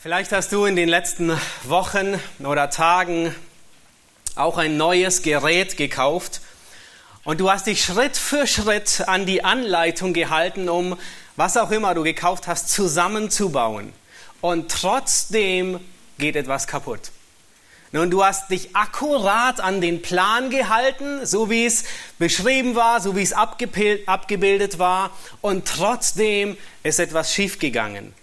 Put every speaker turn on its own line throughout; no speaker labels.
Vielleicht hast du in den letzten Wochen oder Tagen auch ein neues Gerät gekauft und du hast dich Schritt für Schritt an die Anleitung gehalten, um was auch immer du gekauft hast, zusammenzubauen. Und trotzdem geht etwas kaputt. Nun, du hast dich akkurat an den Plan gehalten, so wie es beschrieben war, so wie es abgebildet war, und trotzdem ist etwas schiefgegangen.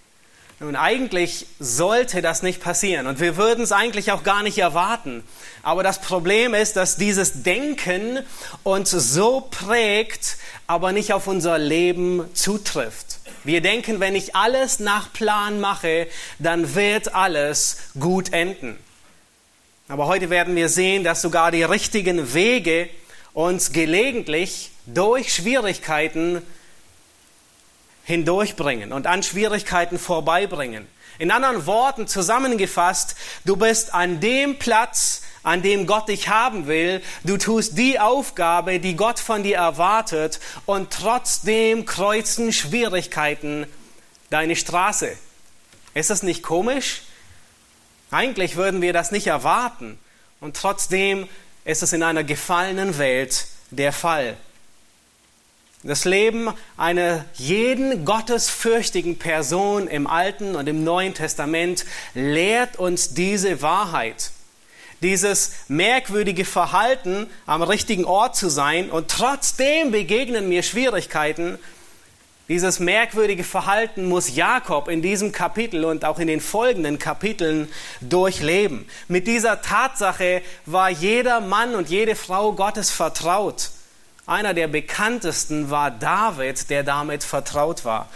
Nun, eigentlich sollte das nicht passieren und wir würden es eigentlich auch gar nicht erwarten. Aber das Problem ist, dass dieses Denken uns so prägt, aber nicht auf unser Leben zutrifft. Wir denken, wenn ich alles nach Plan mache, dann wird alles gut enden. Aber heute werden wir sehen, dass sogar die richtigen Wege uns gelegentlich durch Schwierigkeiten hindurchbringen und an Schwierigkeiten vorbeibringen. In anderen Worten zusammengefasst, du bist an dem Platz, an dem Gott dich haben will, du tust die Aufgabe, die Gott von dir erwartet und trotzdem kreuzen Schwierigkeiten deine Straße. Ist das nicht komisch? Eigentlich würden wir das nicht erwarten und trotzdem ist es in einer gefallenen Welt der Fall. Das Leben einer jeden gottesfürchtigen Person im Alten und im Neuen Testament lehrt uns diese Wahrheit. Dieses merkwürdige Verhalten, am richtigen Ort zu sein und trotzdem begegnen mir Schwierigkeiten. Dieses merkwürdige Verhalten muss Jakob in diesem Kapitel und auch in den folgenden Kapiteln durchleben. Mit dieser Tatsache war jeder Mann und jede Frau Gottes vertraut. Einer der bekanntesten war David, der damit vertraut war.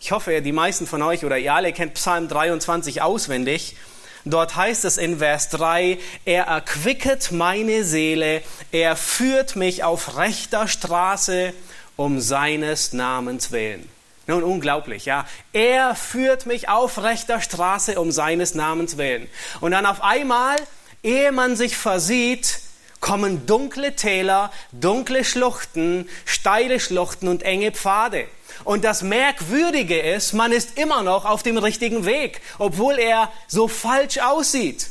Ich hoffe, die meisten von euch oder ihr alle kennt Psalm 23 auswendig. Dort heißt es in Vers 3, er erquicket meine Seele, er führt mich auf rechter Straße um seines Namens willen. Nun, unglaublich, ja. Er führt mich auf rechter Straße um seines Namens willen. Und dann auf einmal, ehe man sich versieht, kommen dunkle Täler, dunkle Schluchten, steile Schluchten und enge Pfade. Und das Merkwürdige ist, man ist immer noch auf dem richtigen Weg, obwohl er so falsch aussieht.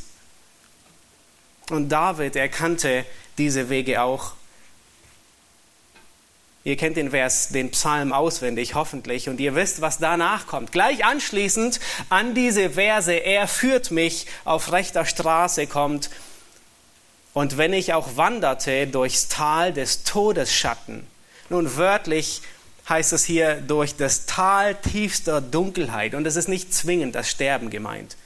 Und David erkannte diese Wege auch. Ihr kennt den Vers, den Psalm auswendig, hoffentlich, und ihr wisst, was danach kommt. Gleich anschließend an diese Verse, er führt mich auf rechter Straße, kommt, und wenn ich auch wanderte durchs Tal des Todesschatten, nun wörtlich heißt es hier durch das Tal tiefster Dunkelheit, und es ist nicht zwingend das Sterben gemeint.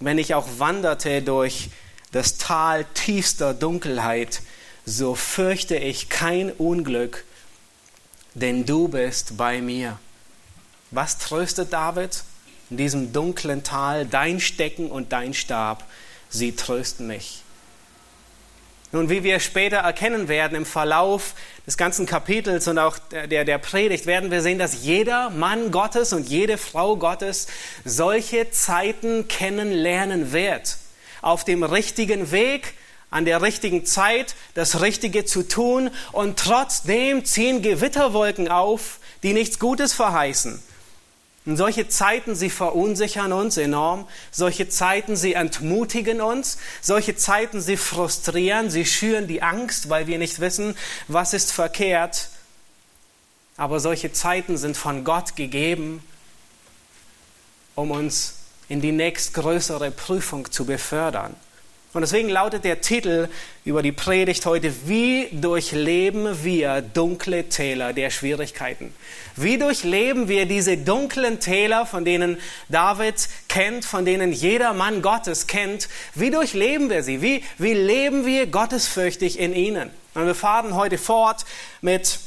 Wenn ich auch wanderte durch das Tal tiefster Dunkelheit, so fürchte ich kein Unglück, denn du bist bei mir. Was tröstet David? In diesem dunklen Tal, dein Stecken und dein Stab, sie trösten mich. Nun, wie wir später erkennen werden im Verlauf des ganzen Kapitels und auch der, der Predigt, werden wir sehen, dass jeder Mann Gottes und jede Frau Gottes solche Zeiten kennenlernen wird. Auf dem richtigen Weg, an der richtigen Zeit, das Richtige zu tun und trotzdem ziehen Gewitterwolken auf, die nichts Gutes verheißen. Und solche Zeiten, sie verunsichern uns enorm. Solche Zeiten, sie entmutigen uns. Solche Zeiten, sie frustrieren, sie schüren die Angst, weil wir nicht wissen, was ist verkehrt. Aber solche Zeiten sind von Gott gegeben, um uns in die nächstgrößere Prüfung zu befördern. Und deswegen lautet der Titel über die Predigt heute, wie durchleben wir dunkle Täler der Schwierigkeiten? Wie durchleben wir diese dunklen Täler, von denen David kennt, von denen jeder Mann Gottes kennt? Wie durchleben wir sie? Wie, wie leben wir gottesfürchtig in ihnen? Und wir fahren heute fort mit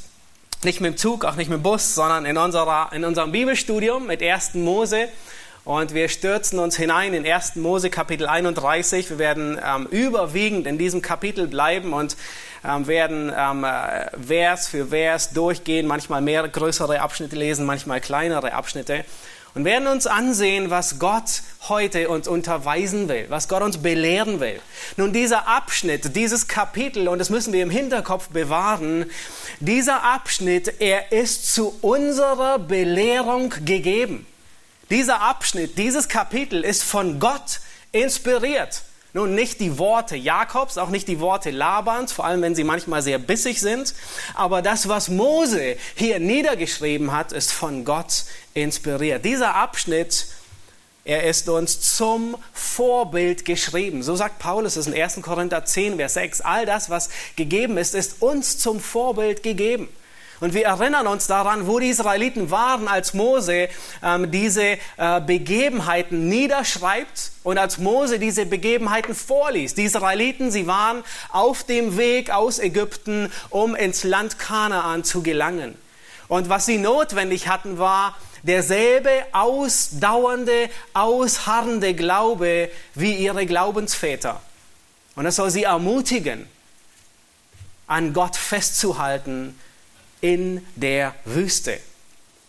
nicht mit dem Zug, auch nicht mit dem Bus, sondern in, unserer, in unserem Bibelstudium mit 1. Mose. Und wir stürzen uns hinein in 1. Mose Kapitel 31. Wir werden ähm, überwiegend in diesem Kapitel bleiben und ähm, werden ähm, äh, Vers für Vers durchgehen, manchmal mehr größere Abschnitte lesen, manchmal kleinere Abschnitte und werden uns ansehen, was Gott heute uns unterweisen will, was Gott uns belehren will. Nun, dieser Abschnitt, dieses Kapitel, und das müssen wir im Hinterkopf bewahren, dieser Abschnitt, er ist zu unserer Belehrung gegeben. Dieser Abschnitt, dieses Kapitel ist von Gott inspiriert. Nun, nicht die Worte Jakobs, auch nicht die Worte Labans, vor allem wenn sie manchmal sehr bissig sind, aber das, was Mose hier niedergeschrieben hat, ist von Gott inspiriert. Dieser Abschnitt, er ist uns zum Vorbild geschrieben. So sagt Paulus es in 1. Korinther 10, Vers 6. All das, was gegeben ist, ist uns zum Vorbild gegeben. Und wir erinnern uns daran, wo die Israeliten waren, als Mose ähm, diese äh, Begebenheiten niederschreibt und als Mose diese Begebenheiten vorliest. Die Israeliten, sie waren auf dem Weg aus Ägypten, um ins Land Kanaan zu gelangen. Und was sie notwendig hatten, war derselbe ausdauernde, ausharrende Glaube wie ihre Glaubensväter. Und das soll sie ermutigen, an Gott festzuhalten in der Wüste.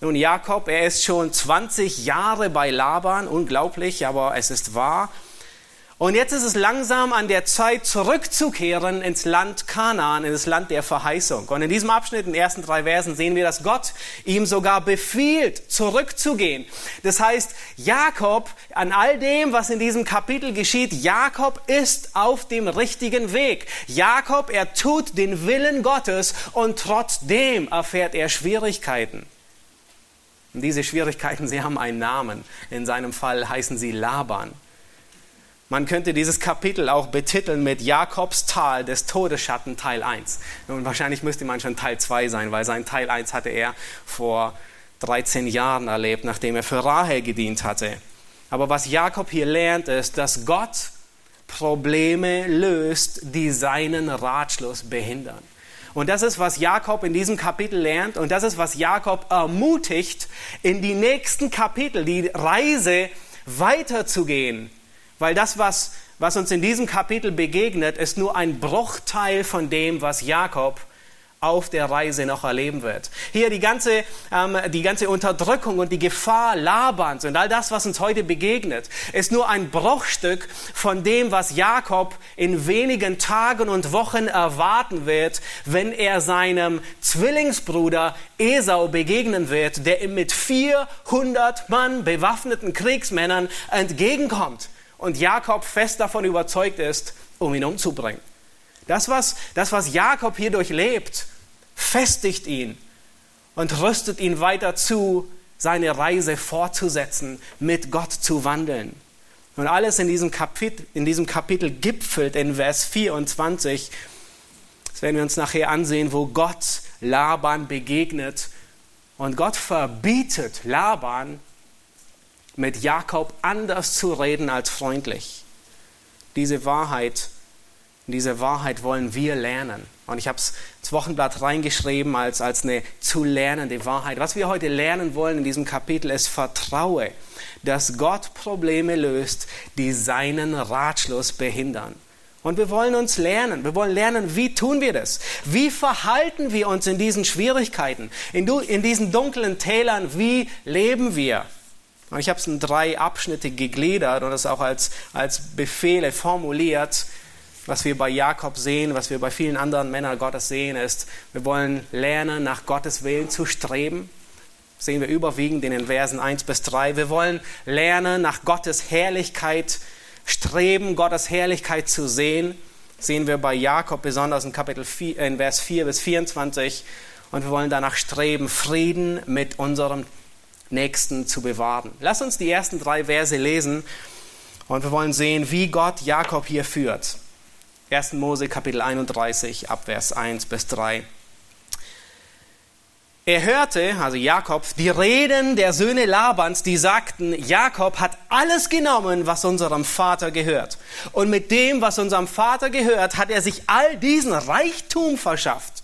Nun, Jakob, er ist schon 20 Jahre bei Laban, unglaublich, aber es ist wahr. Und jetzt ist es langsam an der Zeit, zurückzukehren ins Land Kanaan, in das Land der Verheißung. Und in diesem Abschnitt, in den ersten drei Versen, sehen wir, dass Gott ihm sogar befiehlt, zurückzugehen. Das heißt, Jakob, an all dem, was in diesem Kapitel geschieht, Jakob ist auf dem richtigen Weg. Jakob, er tut den Willen Gottes und trotzdem erfährt er Schwierigkeiten. Und diese Schwierigkeiten, sie haben einen Namen. In seinem Fall heißen sie Laban. Man könnte dieses Kapitel auch betiteln mit Jakobs Tal des Todesschatten Teil 1. Und wahrscheinlich müsste man schon Teil 2 sein, weil sein Teil 1 hatte er vor 13 Jahren erlebt, nachdem er für Rahel gedient hatte. Aber was Jakob hier lernt, ist, dass Gott Probleme löst, die seinen Ratschluss behindern. Und das ist, was Jakob in diesem Kapitel lernt und das ist, was Jakob ermutigt, in die nächsten Kapitel, die Reise weiterzugehen weil das, was, was uns in diesem Kapitel begegnet, ist nur ein Bruchteil von dem, was Jakob auf der Reise noch erleben wird. Hier die ganze, ähm, die ganze Unterdrückung und die Gefahr Labans und all das, was uns heute begegnet, ist nur ein Bruchstück von dem, was Jakob in wenigen Tagen und Wochen erwarten wird, wenn er seinem Zwillingsbruder Esau begegnen wird, der ihm mit 400 Mann bewaffneten Kriegsmännern entgegenkommt und Jakob fest davon überzeugt ist, um ihn umzubringen. Das was, das, was Jakob hier durchlebt, festigt ihn und rüstet ihn weiter zu, seine Reise fortzusetzen, mit Gott zu wandeln. Und alles in diesem Kapitel, in diesem Kapitel gipfelt in Vers 24. Das werden wir uns nachher ansehen, wo Gott Laban begegnet. Und Gott verbietet Laban, mit Jakob anders zu reden als freundlich. Diese Wahrheit, diese Wahrheit wollen wir lernen. Und ich habe es ins Wochenblatt reingeschrieben als, als eine zu lernende Wahrheit. Was wir heute lernen wollen in diesem Kapitel ist Vertraue, dass Gott Probleme löst, die seinen Ratschluss behindern. Und wir wollen uns lernen. Wir wollen lernen, wie tun wir das? Wie verhalten wir uns in diesen Schwierigkeiten, in, in diesen dunklen Tälern? Wie leben wir? Und ich habe es in drei Abschnitte gegliedert und es auch als, als Befehle formuliert. Was wir bei Jakob sehen, was wir bei vielen anderen Männern Gottes sehen, ist, wir wollen lernen, nach Gottes Willen zu streben. Das sehen wir überwiegend in den Versen 1 bis 3. Wir wollen lernen, nach Gottes Herrlichkeit streben, Gottes Herrlichkeit zu sehen. Das sehen wir bei Jakob besonders in Kapitel 4, in Vers 4 bis 24. Und wir wollen danach streben, Frieden mit unserem Nächsten zu bewahren. Lass uns die ersten drei Verse lesen und wir wollen sehen, wie Gott Jakob hier führt. 1. Mose Kapitel 31 ab Vers 1 bis 3. Er hörte, also Jakob, die Reden der Söhne Labans, die sagten, Jakob hat alles genommen, was unserem Vater gehört. Und mit dem, was unserem Vater gehört, hat er sich all diesen Reichtum verschafft.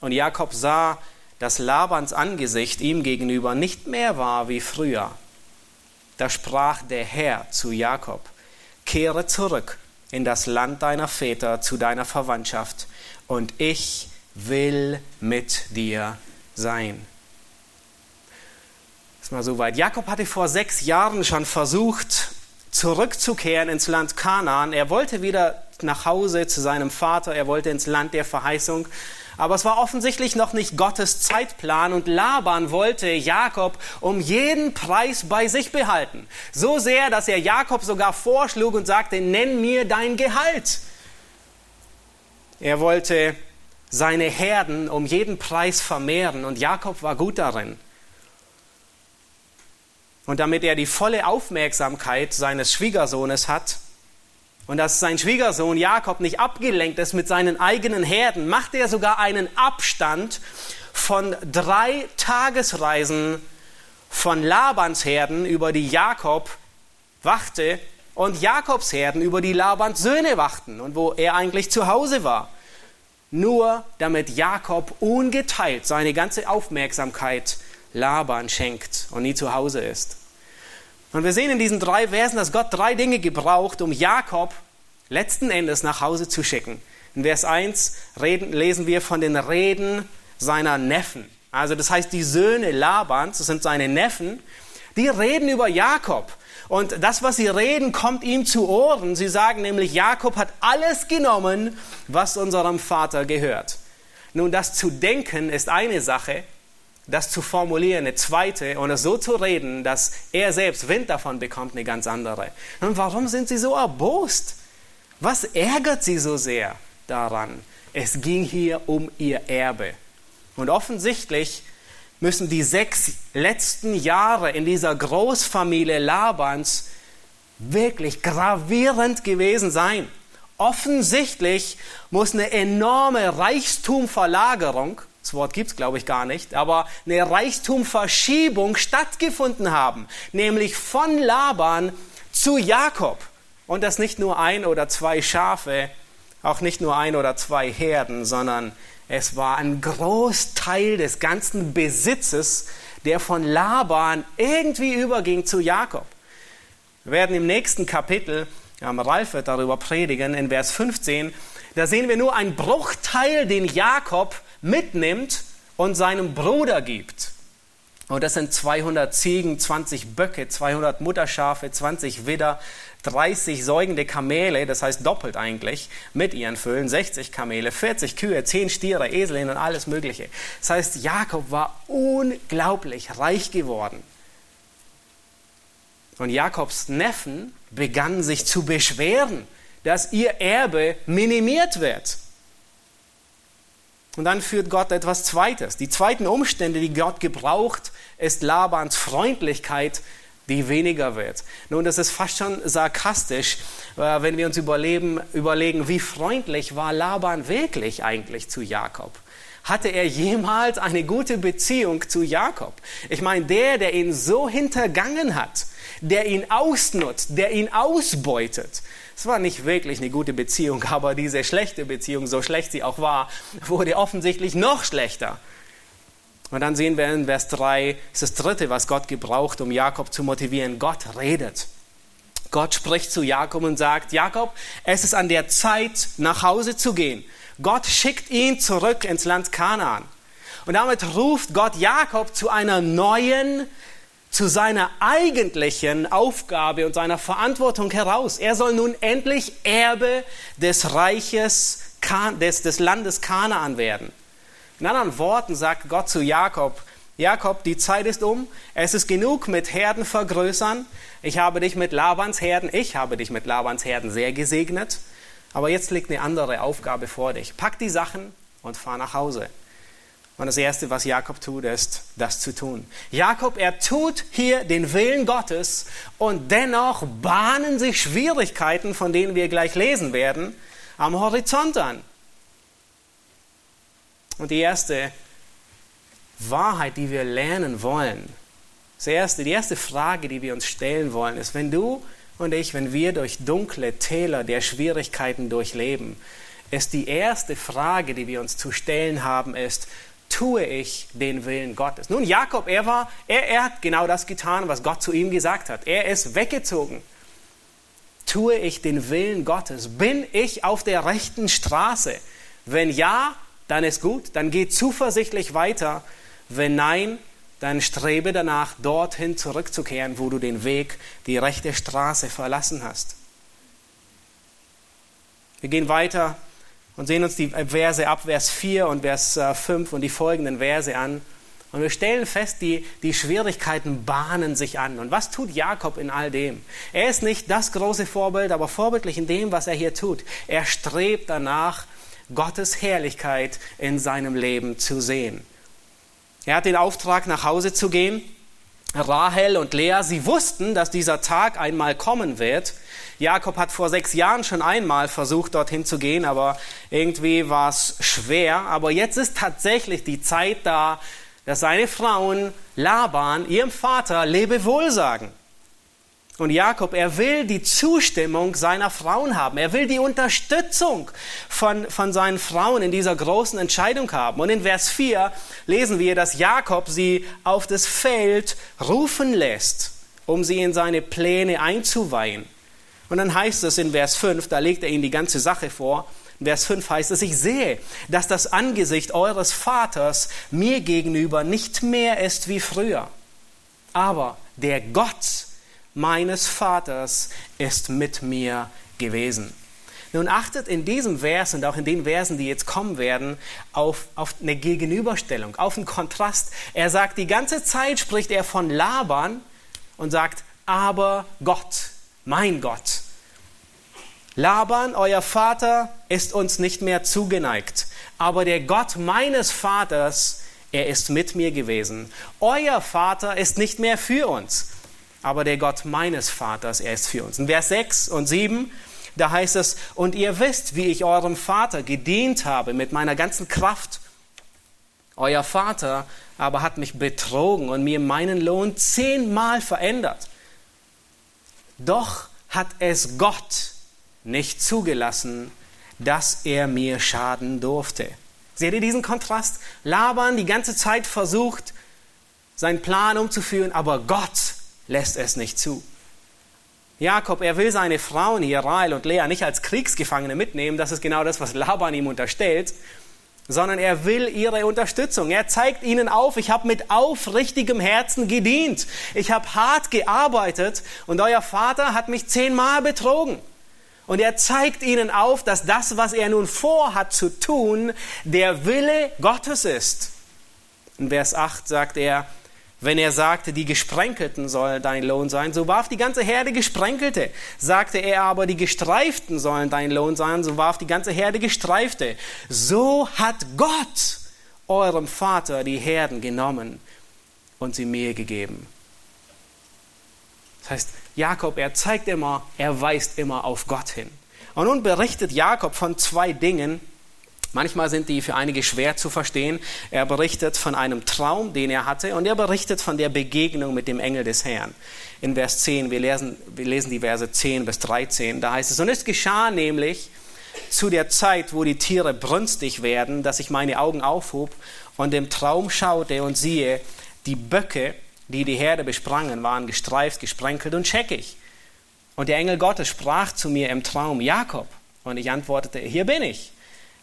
Und Jakob sah, dass Labans Angesicht ihm gegenüber nicht mehr war wie früher. Da sprach der Herr zu Jakob, kehre zurück in das Land deiner Väter zu deiner Verwandtschaft, und ich will mit dir sein. Ist mal so weit. Jakob hatte vor sechs Jahren schon versucht, zurückzukehren ins Land Kanaan. Er wollte wieder nach Hause zu seinem Vater, er wollte ins Land der Verheißung. Aber es war offensichtlich noch nicht Gottes Zeitplan und Laban wollte Jakob um jeden Preis bei sich behalten. So sehr, dass er Jakob sogar vorschlug und sagte, nenn mir dein Gehalt. Er wollte seine Herden um jeden Preis vermehren und Jakob war gut darin. Und damit er die volle Aufmerksamkeit seines Schwiegersohnes hat, und dass sein Schwiegersohn Jakob nicht abgelenkt ist mit seinen eigenen Herden, macht er sogar einen Abstand von drei Tagesreisen von Labans Herden, über die Jakob wachte, und Jakobs Herden, über die Labans Söhne wachten und wo er eigentlich zu Hause war. Nur damit Jakob ungeteilt seine ganze Aufmerksamkeit Laban schenkt und nie zu Hause ist. Und wir sehen in diesen drei Versen, dass Gott drei Dinge gebraucht, um Jakob letzten Endes nach Hause zu schicken. In Vers 1 reden, lesen wir von den Reden seiner Neffen. Also das heißt, die Söhne Labans, das sind seine Neffen, die reden über Jakob. Und das, was sie reden, kommt ihm zu Ohren. Sie sagen nämlich, Jakob hat alles genommen, was unserem Vater gehört. Nun, das zu denken ist eine Sache, das zu formulieren, eine zweite, und es so zu reden, dass er selbst Wind davon bekommt, eine ganz andere. Und warum sind sie so erbost? Was ärgert sie so sehr daran? Es ging hier um ihr Erbe. Und offensichtlich müssen die sechs letzten Jahre in dieser Großfamilie Labans wirklich gravierend gewesen sein. Offensichtlich muss eine enorme Reichtumverlagerung das Wort gibt es, glaube ich, gar nicht, aber eine Reichtumverschiebung stattgefunden haben, nämlich von Laban zu Jakob. Und das nicht nur ein oder zwei Schafe, auch nicht nur ein oder zwei Herden, sondern es war ein Großteil des ganzen Besitzes, der von Laban irgendwie überging zu Jakob. Wir werden im nächsten Kapitel, Ralf wird darüber predigen, in Vers 15, da sehen wir nur einen Bruchteil, den Jakob mitnimmt und seinem Bruder gibt. Und das sind 200 Ziegen, 20 Böcke, 200 Mutterschafe, 20 Widder, 30 säugende Kamele, das heißt doppelt eigentlich, mit ihren Füllen, 60 Kamele, 40 Kühe, 10 Stiere, Eselinnen und alles Mögliche. Das heißt, Jakob war unglaublich reich geworden. Und Jakobs Neffen begannen sich zu beschweren, dass ihr Erbe minimiert wird. Und dann führt Gott etwas Zweites. Die zweiten Umstände, die Gott gebraucht, ist Labans Freundlichkeit, die weniger wird. Nun, das ist fast schon sarkastisch, äh, wenn wir uns überlegen, überlegen, wie freundlich war Laban wirklich eigentlich zu Jakob. Hatte er jemals eine gute Beziehung zu Jakob? Ich meine, der, der ihn so hintergangen hat, der ihn ausnutzt, der ihn ausbeutet, es war nicht wirklich eine gute Beziehung, aber diese schlechte Beziehung, so schlecht sie auch war, wurde offensichtlich noch schlechter. Und dann sehen wir in Vers 3, ist das dritte, was Gott gebraucht, um Jakob zu motivieren. Gott redet. Gott spricht zu Jakob und sagt, Jakob, es ist an der Zeit, nach Hause zu gehen. Gott schickt ihn zurück ins Land Kanaan. Und damit ruft Gott Jakob zu einer neuen zu seiner eigentlichen Aufgabe und seiner Verantwortung heraus. Er soll nun endlich Erbe des Reiches, des, des Landes Kanaan werden. In anderen Worten sagt Gott zu Jakob, Jakob, die Zeit ist um, es ist genug mit Herden vergrößern. Ich habe dich mit Labans Herden, ich habe dich mit Labans Herden sehr gesegnet, aber jetzt liegt eine andere Aufgabe vor dich. Pack die Sachen und fahr nach Hause. Und das Erste, was Jakob tut, ist, das zu tun. Jakob, er tut hier den Willen Gottes und dennoch bahnen sich Schwierigkeiten, von denen wir gleich lesen werden, am Horizont an. Und die erste Wahrheit, die wir lernen wollen, das erste, die erste Frage, die wir uns stellen wollen, ist, wenn du und ich, wenn wir durch dunkle Täler der Schwierigkeiten durchleben, ist die erste Frage, die wir uns zu stellen haben, ist, tue ich den Willen Gottes. Nun, Jakob, er war, er, er hat genau das getan, was Gott zu ihm gesagt hat. Er ist weggezogen. Tue ich den Willen Gottes? Bin ich auf der rechten Straße? Wenn ja, dann ist gut, dann geh zuversichtlich weiter. Wenn nein, dann strebe danach, dorthin zurückzukehren, wo du den Weg, die rechte Straße verlassen hast. Wir gehen weiter und sehen uns die Verse ab Vers 4 und Vers 5 und die folgenden Verse an. Und wir stellen fest, die, die Schwierigkeiten bahnen sich an. Und was tut Jakob in all dem? Er ist nicht das große Vorbild, aber vorbildlich in dem, was er hier tut. Er strebt danach, Gottes Herrlichkeit in seinem Leben zu sehen. Er hat den Auftrag, nach Hause zu gehen. Rahel und Lea, sie wussten, dass dieser Tag einmal kommen wird. Jakob hat vor sechs Jahren schon einmal versucht, dorthin zu gehen, aber irgendwie war es schwer. Aber jetzt ist tatsächlich die Zeit da, dass seine Frauen Laban, ihrem Vater, Lebewohl sagen. Und Jakob, er will die Zustimmung seiner Frauen haben. Er will die Unterstützung von, von seinen Frauen in dieser großen Entscheidung haben. Und in Vers 4 lesen wir, dass Jakob sie auf das Feld rufen lässt, um sie in seine Pläne einzuweihen. Und dann heißt es in Vers 5, da legt er ihnen die ganze Sache vor, Vers 5 heißt es, ich sehe, dass das Angesicht eures Vaters mir gegenüber nicht mehr ist wie früher. Aber der Gott meines Vaters ist mit mir gewesen. Nun achtet in diesem Vers und auch in den Versen, die jetzt kommen werden, auf, auf eine Gegenüberstellung, auf einen Kontrast. Er sagt, die ganze Zeit spricht er von Laban und sagt, aber Gott, mein Gott. Laban, euer Vater, ist uns nicht mehr zugeneigt, aber der Gott meines Vaters, er ist mit mir gewesen. Euer Vater ist nicht mehr für uns, aber der Gott meines Vaters, er ist für uns. In Vers 6 und 7, da heißt es, und ihr wisst, wie ich eurem Vater gedient habe mit meiner ganzen Kraft. Euer Vater aber hat mich betrogen und mir meinen Lohn zehnmal verändert. Doch hat es Gott nicht zugelassen, dass er mir schaden durfte. Seht ihr diesen Kontrast? Laban die ganze Zeit versucht, seinen Plan umzuführen, aber Gott lässt es nicht zu. Jakob, er will seine Frauen hier, Rahel und Lea, nicht als Kriegsgefangene mitnehmen, das ist genau das, was Laban ihm unterstellt, sondern er will ihre Unterstützung. Er zeigt ihnen auf, ich habe mit aufrichtigem Herzen gedient, ich habe hart gearbeitet und euer Vater hat mich zehnmal betrogen. Und er zeigt ihnen auf, dass das, was er nun vorhat zu tun, der Wille Gottes ist. In Vers 8 sagt er, wenn er sagte, die Gesprenkelten sollen dein Lohn sein, so warf die ganze Herde Gesprenkelte. Sagte er aber, die Gestreiften sollen dein Lohn sein, so warf die ganze Herde Gestreifte. So hat Gott eurem Vater die Herden genommen und sie mir gegeben. Das heißt, Jakob, er zeigt immer, er weist immer auf Gott hin. Und nun berichtet Jakob von zwei Dingen. Manchmal sind die für einige schwer zu verstehen. Er berichtet von einem Traum, den er hatte, und er berichtet von der Begegnung mit dem Engel des Herrn. In Vers 10, wir lesen, wir lesen die Verse 10 bis 13, da heißt es, und es geschah nämlich zu der Zeit, wo die Tiere brünstig werden, dass ich meine Augen aufhob und im Traum schaute und siehe, die Böcke die die Herde besprangen, waren gestreift, gesprenkelt und scheckig. Und der Engel Gottes sprach zu mir im Traum, Jakob. Und ich antwortete, hier bin ich.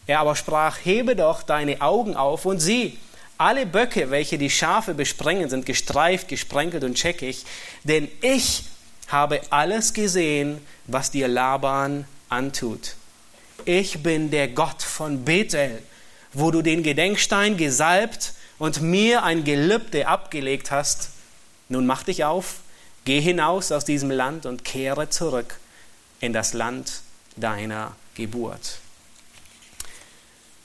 Er aber sprach, hebe doch deine Augen auf und sieh, alle Böcke, welche die Schafe besprengen, sind gestreift, gesprenkelt und scheckig, denn ich habe alles gesehen, was dir Laban antut. Ich bin der Gott von Bethel, wo du den Gedenkstein gesalbt und mir ein Gelübde abgelegt hast, nun mach dich auf, geh hinaus aus diesem Land und kehre zurück in das Land deiner Geburt.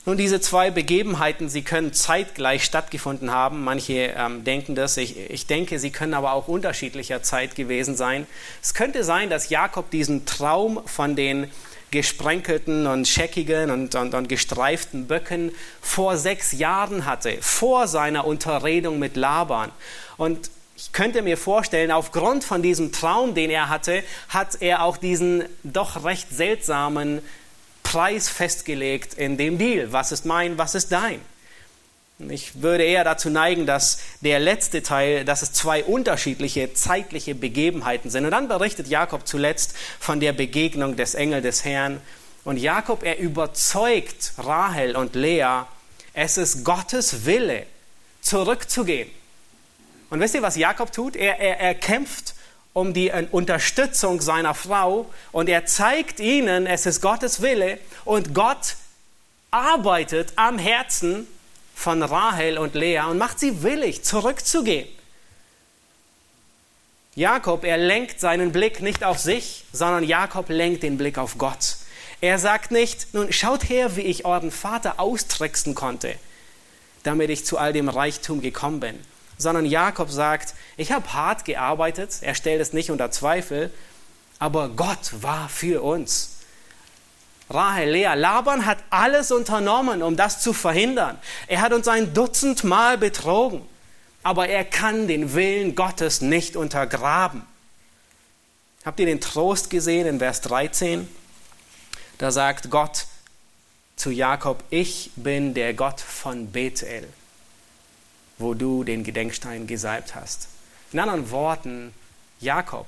Nun, diese zwei Begebenheiten, sie können zeitgleich stattgefunden haben. Manche ähm, denken das. Ich, ich denke, sie können aber auch unterschiedlicher Zeit gewesen sein. Es könnte sein, dass Jakob diesen Traum von den gesprenkelten und scheckigen und, und, und gestreiften Böcken vor sechs Jahren hatte, vor seiner Unterredung mit Laban. Und ich könnte mir vorstellen, aufgrund von diesem Traum, den er hatte, hat er auch diesen doch recht seltsamen Preis festgelegt in dem Deal. Was ist mein, was ist dein? Ich würde eher dazu neigen, dass der letzte Teil, dass es zwei unterschiedliche zeitliche Begebenheiten sind. Und dann berichtet Jakob zuletzt von der Begegnung des Engel des Herrn. Und Jakob, er überzeugt Rahel und Lea, es ist Gottes Wille, zurückzugehen und wisst ihr, was Jakob tut? Er, er, er kämpft um die Unterstützung seiner Frau und er zeigt ihnen, es ist Gottes Wille und Gott arbeitet am Herzen von Rahel und Lea und macht sie willig, zurückzugehen. Jakob, er lenkt seinen Blick nicht auf sich, sondern Jakob lenkt den Blick auf Gott. Er sagt nicht, nun schaut her, wie ich euren Vater austricksen konnte, damit ich zu all dem Reichtum gekommen bin, sondern Jakob sagt, ich habe hart gearbeitet, er stellt es nicht unter Zweifel, aber Gott war für uns. Rahel, Lea, Laban hat alles unternommen, um das zu verhindern. Er hat uns ein Dutzend Mal betrogen aber er kann den Willen Gottes nicht untergraben. Habt ihr den Trost gesehen in Vers 13? Da sagt Gott zu Jakob, ich bin der Gott von Bethel, wo du den Gedenkstein gesalbt hast. In anderen Worten, Jakob,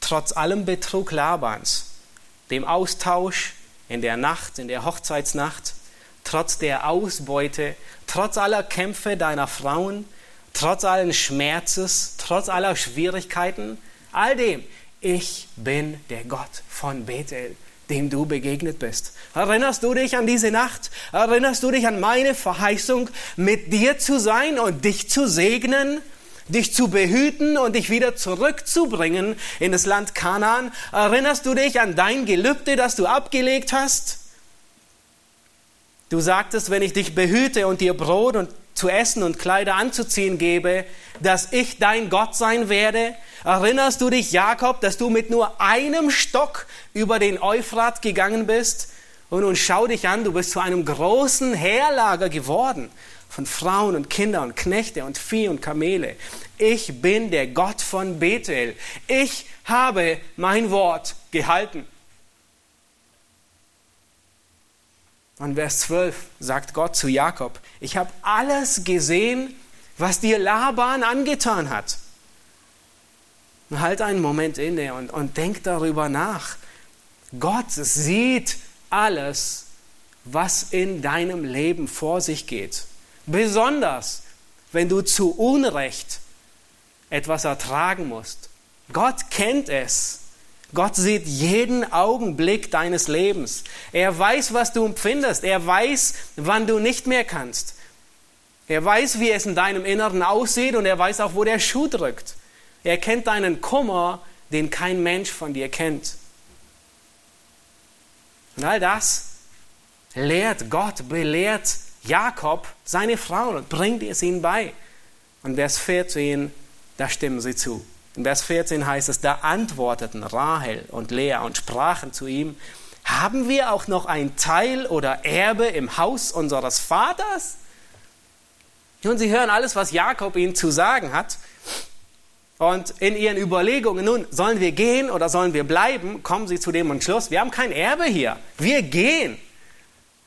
trotz allem Betrug Labans, dem Austausch in der Nacht, in der Hochzeitsnacht, trotz der Ausbeute, trotz aller Kämpfe deiner Frauen, trotz allen Schmerzes, trotz aller Schwierigkeiten, all dem, ich bin der Gott von Bethel, dem du begegnet bist. Erinnerst du dich an diese Nacht? Erinnerst du dich an meine Verheißung, mit dir zu sein und dich zu segnen? dich zu behüten und dich wieder zurückzubringen in das Land Kanaan. Erinnerst du dich an dein Gelübde, das du abgelegt hast? Du sagtest, wenn ich dich behüte und dir Brot und zu essen und Kleider anzuziehen gebe, dass ich dein Gott sein werde? Erinnerst du dich, Jakob, dass du mit nur einem Stock über den Euphrat gegangen bist? Und nun schau dich an, du bist zu einem großen Heerlager geworden von Frauen und Kindern und Knechte und Vieh und Kamele. Ich bin der Gott von Bethel. Ich habe mein Wort gehalten. Und Vers 12 sagt Gott zu Jakob, ich habe alles gesehen, was dir Laban angetan hat. Und halt einen Moment inne und, und denk darüber nach. Gott sieht alles, was in deinem Leben vor sich geht. Besonders, wenn du zu Unrecht etwas ertragen musst. Gott kennt es. Gott sieht jeden Augenblick deines Lebens. Er weiß, was du empfindest. Er weiß, wann du nicht mehr kannst. Er weiß, wie es in deinem Inneren aussieht und er weiß auch, wo der Schuh drückt. Er kennt deinen Kummer, den kein Mensch von dir kennt. Und all das lehrt Gott, belehrt Jakob seine Frauen und bringt es ihnen bei. Und Vers 14, da stimmen sie zu. In Vers 14 heißt es, da antworteten Rahel und Lea und sprachen zu ihm, haben wir auch noch ein Teil oder Erbe im Haus unseres Vaters? Und sie hören alles, was Jakob ihnen zu sagen hat. Und in ihren Überlegungen, nun, sollen wir gehen oder sollen wir bleiben, kommen sie zu dem Entschluss, wir haben kein Erbe hier, wir gehen.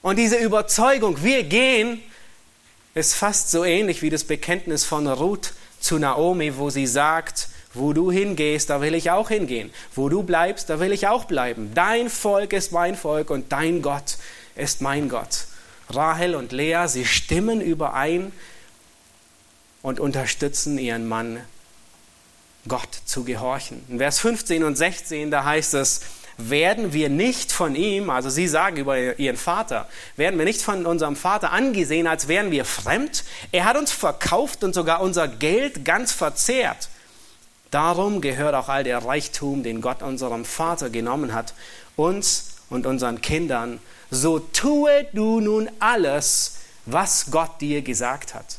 Und diese Überzeugung, wir gehen, ist fast so ähnlich wie das Bekenntnis von Ruth zu Naomi, wo sie sagt, wo du hingehst, da will ich auch hingehen. Wo du bleibst, da will ich auch bleiben. Dein Volk ist mein Volk und dein Gott ist mein Gott. Rahel und Lea, sie stimmen überein und unterstützen ihren Mann, Gott zu gehorchen. In Vers 15 und 16, da heißt es, werden wir nicht von ihm, also sie sagen über ihren Vater, werden wir nicht von unserem Vater angesehen, als wären wir fremd? Er hat uns verkauft und sogar unser Geld ganz verzehrt. Darum gehört auch all der Reichtum, den Gott unserem Vater genommen hat, uns und unseren Kindern. So tue du nun alles, was Gott dir gesagt hat.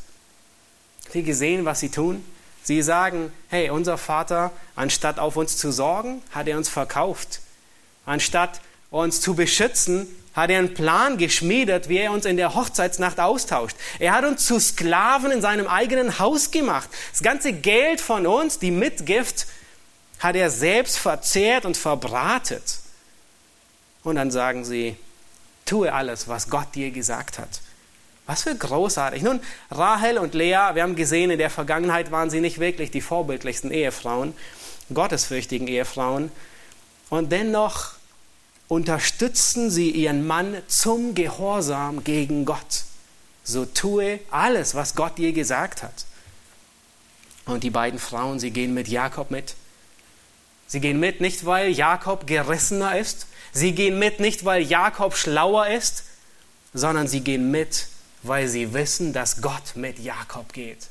Habt ihr gesehen, was sie tun? Sie sagen, hey, unser Vater, anstatt auf uns zu sorgen, hat er uns verkauft. Anstatt uns zu beschützen, hat er einen Plan geschmiedet, wie er uns in der Hochzeitsnacht austauscht. Er hat uns zu Sklaven in seinem eigenen Haus gemacht. Das ganze Geld von uns, die Mitgift, hat er selbst verzehrt und verbratet. Und dann sagen sie, tue alles, was Gott dir gesagt hat. Was für großartig. Nun, Rahel und Lea, wir haben gesehen, in der Vergangenheit waren sie nicht wirklich die vorbildlichsten Ehefrauen, gottesfürchtigen Ehefrauen. Und dennoch unterstützen sie ihren Mann zum Gehorsam gegen Gott. So tue alles, was Gott dir gesagt hat. Und die beiden Frauen, sie gehen mit Jakob mit. Sie gehen mit nicht, weil Jakob gerissener ist. Sie gehen mit nicht, weil Jakob schlauer ist, sondern sie gehen mit, weil sie wissen, dass Gott mit Jakob geht.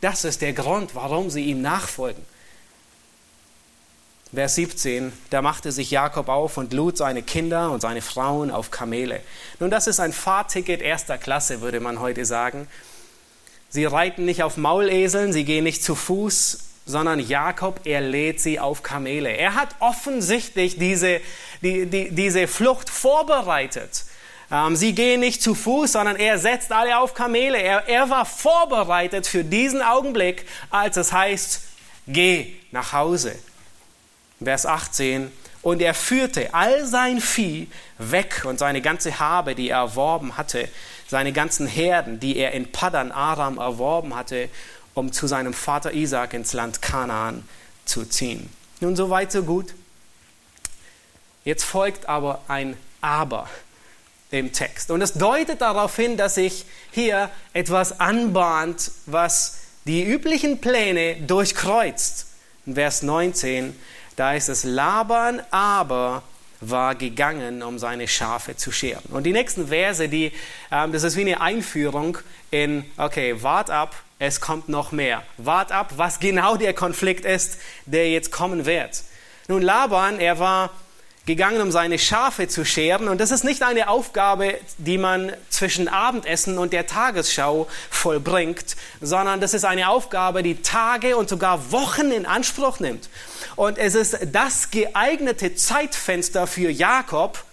Das ist der Grund, warum sie ihm nachfolgen. Vers 17, da machte sich Jakob auf und lud seine Kinder und seine Frauen auf Kamele. Nun, das ist ein Fahrticket erster Klasse, würde man heute sagen. Sie reiten nicht auf Mauleseln, sie gehen nicht zu Fuß, sondern Jakob, er lädt sie auf Kamele. Er hat offensichtlich diese, die, die, diese Flucht vorbereitet. Ähm, sie gehen nicht zu Fuß, sondern er setzt alle auf Kamele. Er, er war vorbereitet für diesen Augenblick, als es heißt, geh nach Hause. Vers 18. Und er führte all sein Vieh weg und seine ganze Habe, die er erworben hatte, seine ganzen Herden, die er in Paddan Aram erworben hatte, um zu seinem Vater Isaac ins Land Kanaan zu ziehen. Nun, so weit, so gut. Jetzt folgt aber ein Aber im Text. Und es deutet darauf hin, dass sich hier etwas anbahnt, was die üblichen Pläne durchkreuzt. In Vers 19 da ist es Laban aber war gegangen, um seine Schafe zu scheren. Und die nächsten Verse, die, ähm, das ist wie eine Einführung in, okay, wart ab, es kommt noch mehr. Wart ab, was genau der Konflikt ist, der jetzt kommen wird. Nun, Laban, er war gegangen, um seine Schafe zu scheren. Und das ist nicht eine Aufgabe, die man zwischen Abendessen und der Tagesschau vollbringt, sondern das ist eine Aufgabe, die Tage und sogar Wochen in Anspruch nimmt. Und es ist das geeignete Zeitfenster für Jakob,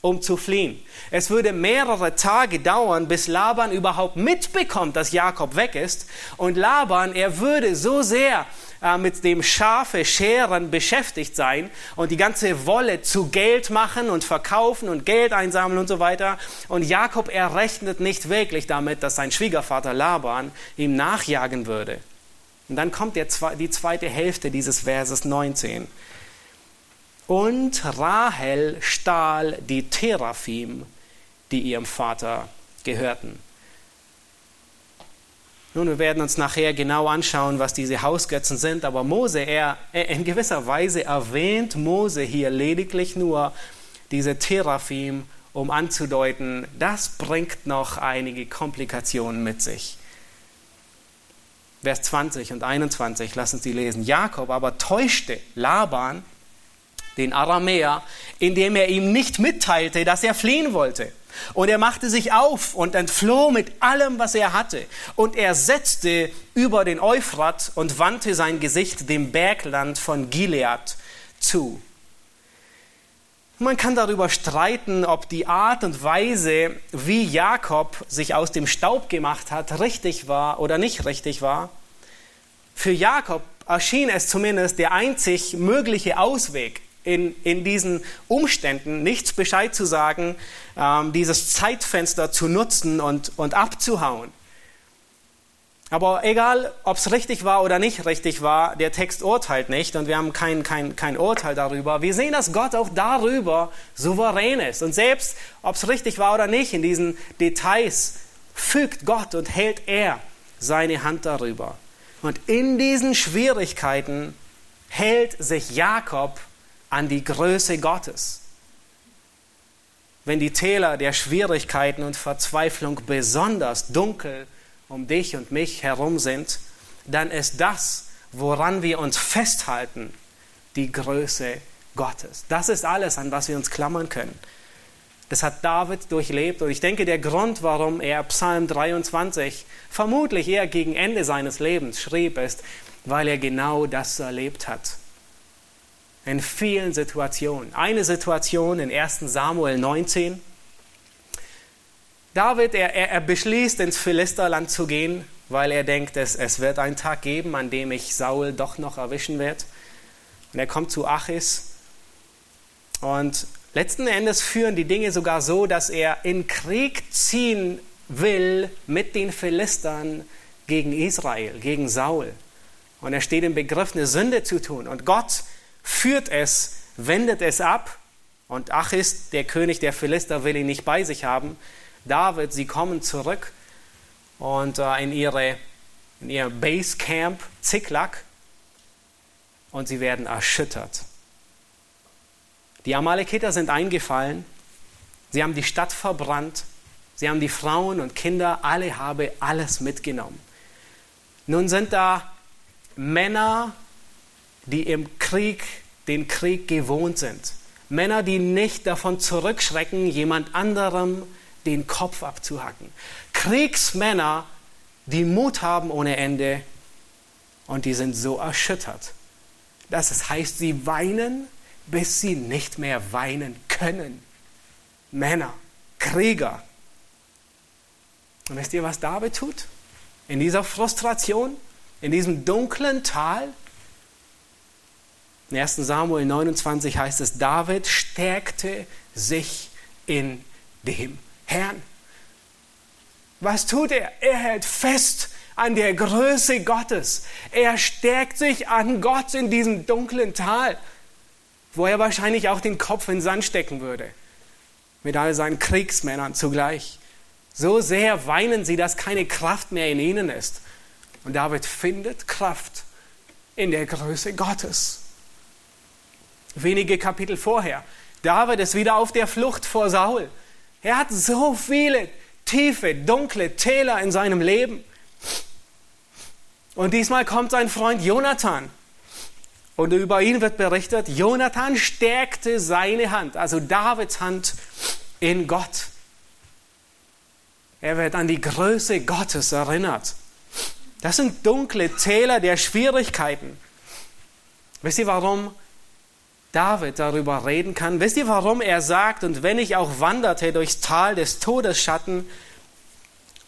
um zu fliehen. Es würde mehrere Tage dauern, bis Laban überhaupt mitbekommt, dass Jakob weg ist. Und Laban, er würde so sehr äh, mit dem Schafe scheren beschäftigt sein und die ganze Wolle zu Geld machen und verkaufen und Geld einsammeln und so weiter. Und Jakob, er rechnet nicht wirklich damit, dass sein Schwiegervater Laban ihm nachjagen würde. Und dann kommt der, die zweite Hälfte dieses Verses 19. Und Rahel stahl die Teraphim, die ihrem Vater gehörten. Nun, wir werden uns nachher genau anschauen, was diese Hausgötzen sind, aber Mose, er, in gewisser Weise erwähnt Mose hier lediglich nur diese Teraphim, um anzudeuten, das bringt noch einige Komplikationen mit sich. Vers 20 und 21, lassen Sie lesen. Jakob aber täuschte Laban, den Aramäer, indem er ihm nicht mitteilte, dass er fliehen wollte. Und er machte sich auf und entfloh mit allem, was er hatte. Und er setzte über den Euphrat und wandte sein Gesicht dem Bergland von Gilead zu. Man kann darüber streiten, ob die Art und Weise, wie Jakob sich aus dem Staub gemacht hat, richtig war oder nicht richtig war. Für Jakob erschien es zumindest der einzig mögliche Ausweg in, in diesen Umständen, nichts Bescheid zu sagen, ähm, dieses Zeitfenster zu nutzen und, und abzuhauen. Aber egal, ob es richtig war oder nicht richtig war, der Text urteilt nicht und wir haben kein, kein, kein Urteil darüber. Wir sehen, dass Gott auch darüber souverän ist. Und selbst, ob es richtig war oder nicht, in diesen Details fügt Gott und hält er seine Hand darüber. Und in diesen Schwierigkeiten hält sich Jakob an die Größe Gottes. Wenn die Täler der Schwierigkeiten und Verzweiflung besonders dunkel um dich und mich herum sind, dann ist das, woran wir uns festhalten, die Größe Gottes. Das ist alles, an was wir uns klammern können. Das hat David durchlebt und ich denke, der Grund, warum er Psalm 23 vermutlich eher gegen Ende seines Lebens schrieb, ist, weil er genau das erlebt hat in vielen Situationen. Eine Situation in 1 Samuel 19. David, er, er, er beschließt, ins Philisterland zu gehen, weil er denkt, es, es wird einen Tag geben, an dem ich Saul doch noch erwischen werde. Und er kommt zu Achis. Und letzten Endes führen die Dinge sogar so, dass er in Krieg ziehen will mit den Philistern gegen Israel, gegen Saul. Und er steht im Begriff, eine Sünde zu tun. Und Gott führt es, wendet es ab. Und Achis, der König der Philister, will ihn nicht bei sich haben. David, sie kommen zurück und äh, in, ihre, in ihr Basecamp Ziklag und sie werden erschüttert Die Amalekiter sind eingefallen, sie haben die Stadt verbrannt, sie haben die Frauen und Kinder, alle habe alles mitgenommen. Nun sind da Männer, die im Krieg den Krieg gewohnt sind. Männer, die nicht davon zurückschrecken, jemand anderem den Kopf abzuhacken. Kriegsmänner, die Mut haben ohne Ende und die sind so erschüttert. Das heißt, sie weinen, bis sie nicht mehr weinen können. Männer, Krieger. Und wisst ihr, was David tut? In dieser Frustration, in diesem dunklen Tal, in 1 Samuel 29 heißt es, David stärkte sich in dem Herrn. Was tut er? Er hält fest an der Größe Gottes. Er stärkt sich an Gott in diesem dunklen Tal, wo er wahrscheinlich auch den Kopf in den Sand stecken würde, mit all seinen Kriegsmännern zugleich. So sehr weinen sie, dass keine Kraft mehr in ihnen ist. Und David findet Kraft in der Größe Gottes. Wenige Kapitel vorher. David ist wieder auf der Flucht vor Saul. Er hat so viele tiefe, dunkle Täler in seinem Leben. Und diesmal kommt sein Freund Jonathan. Und über ihn wird berichtet, Jonathan stärkte seine Hand, also Davids Hand in Gott. Er wird an die Größe Gottes erinnert. Das sind dunkle Täler der Schwierigkeiten. Wisst ihr, warum David darüber reden kann. Wisst ihr, warum er sagt, und wenn ich auch wanderte durchs Tal des Todesschatten,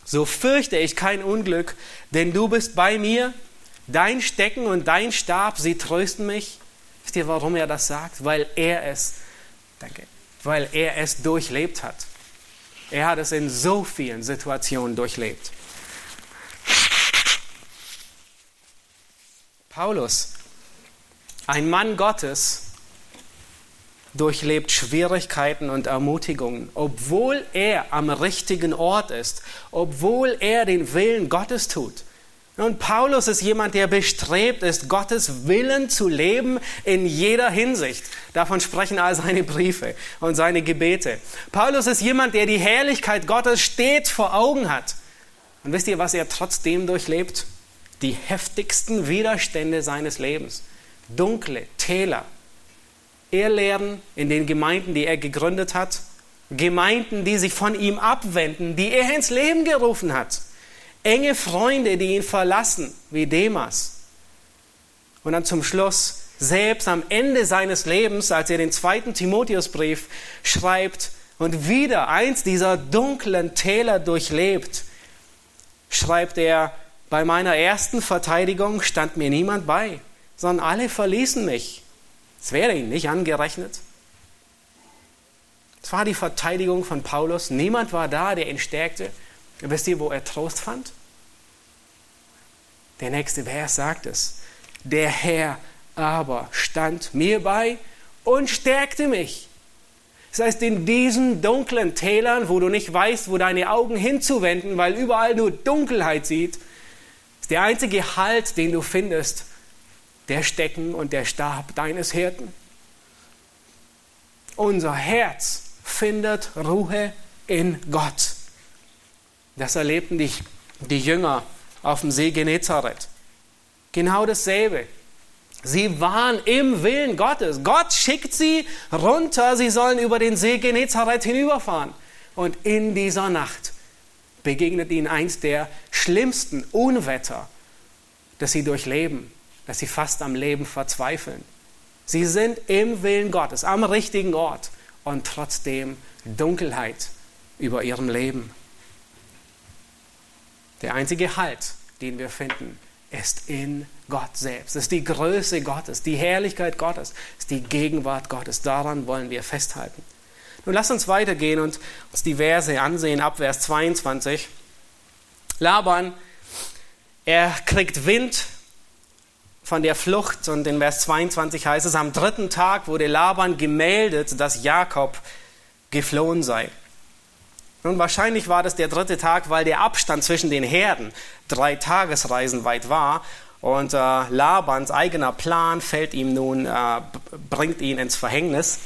so fürchte ich kein Unglück, denn du bist bei mir, dein Stecken und dein Stab, sie trösten mich. Wisst ihr, warum er das sagt? Weil er es, danke, weil er es durchlebt hat. Er hat es in so vielen Situationen durchlebt. Paulus, ein Mann Gottes, durchlebt Schwierigkeiten und Ermutigungen, obwohl er am richtigen Ort ist, obwohl er den Willen Gottes tut. Und Paulus ist jemand, der bestrebt ist, Gottes Willen zu leben in jeder Hinsicht. Davon sprechen all seine Briefe und seine Gebete. Paulus ist jemand, der die Herrlichkeit Gottes stets vor Augen hat. Und wisst ihr, was er trotzdem durchlebt? Die heftigsten Widerstände seines Lebens. Dunkle Täler, Irrlehren in den Gemeinden, die er gegründet hat, Gemeinden, die sich von ihm abwenden, die er ins Leben gerufen hat, enge Freunde, die ihn verlassen, wie Demas. Und dann zum Schluss, selbst am Ende seines Lebens, als er den zweiten Timotheusbrief schreibt und wieder eins dieser dunklen Täler durchlebt, schreibt er, bei meiner ersten Verteidigung stand mir niemand bei, sondern alle verließen mich. Es wäre ihnen nicht angerechnet. Es war die Verteidigung von Paulus. Niemand war da, der ihn stärkte. Wisst ihr, wo er Trost fand? Der nächste Vers sagt es. Der Herr aber stand mir bei und stärkte mich. Das heißt, in diesen dunklen Tälern, wo du nicht weißt, wo deine Augen hinzuwenden, weil überall nur Dunkelheit sieht, ist der einzige Halt, den du findest, der Stecken und der Stab deines Hirten. Unser Herz findet Ruhe in Gott. Das erlebten die, die Jünger auf dem See Genezareth. Genau dasselbe. Sie waren im Willen Gottes. Gott schickt sie runter, sie sollen über den See Genezareth hinüberfahren. Und in dieser Nacht begegnet ihnen eins der schlimmsten Unwetter, das sie durchleben dass sie fast am Leben verzweifeln. Sie sind im Willen Gottes, am richtigen Ort und trotzdem Dunkelheit über ihrem Leben. Der einzige Halt, den wir finden, ist in Gott selbst. Ist die Größe Gottes, die Herrlichkeit Gottes, es ist die Gegenwart Gottes. Daran wollen wir festhalten. Nun lass uns weitergehen und uns die Verse ansehen, ab Vers 22. Laban, er kriegt Wind von der Flucht und in Vers 22 heißt es, am dritten Tag wurde Laban gemeldet, dass Jakob geflohen sei. Nun wahrscheinlich war das der dritte Tag, weil der Abstand zwischen den Herden drei Tagesreisen weit war und äh, Labans eigener Plan fällt ihm nun, äh, bringt ihn ins Verhängnis.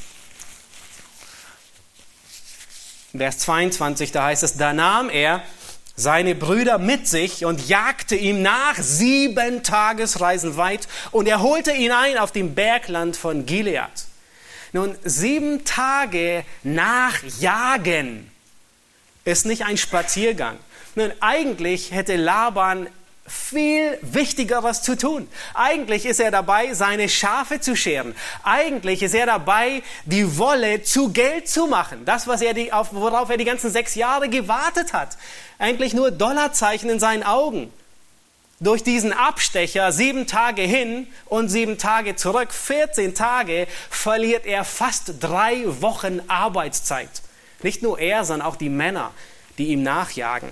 Vers 22, da heißt es, da nahm er seine Brüder mit sich und jagte ihm nach sieben Tagesreisen weit und er holte ihn ein auf dem Bergland von Gilead. Nun, sieben Tage nachjagen ist nicht ein Spaziergang. Nun, eigentlich hätte Laban viel Wichtigeres zu tun. Eigentlich ist er dabei, seine Schafe zu scheren. Eigentlich ist er dabei, die Wolle zu Geld zu machen. Das, was er die, auf, worauf er die ganzen sechs Jahre gewartet hat. Eigentlich nur Dollarzeichen in seinen Augen. Durch diesen Abstecher sieben Tage hin und sieben Tage zurück, 14 Tage, verliert er fast drei Wochen Arbeitszeit. Nicht nur er, sondern auch die Männer, die ihm nachjagen.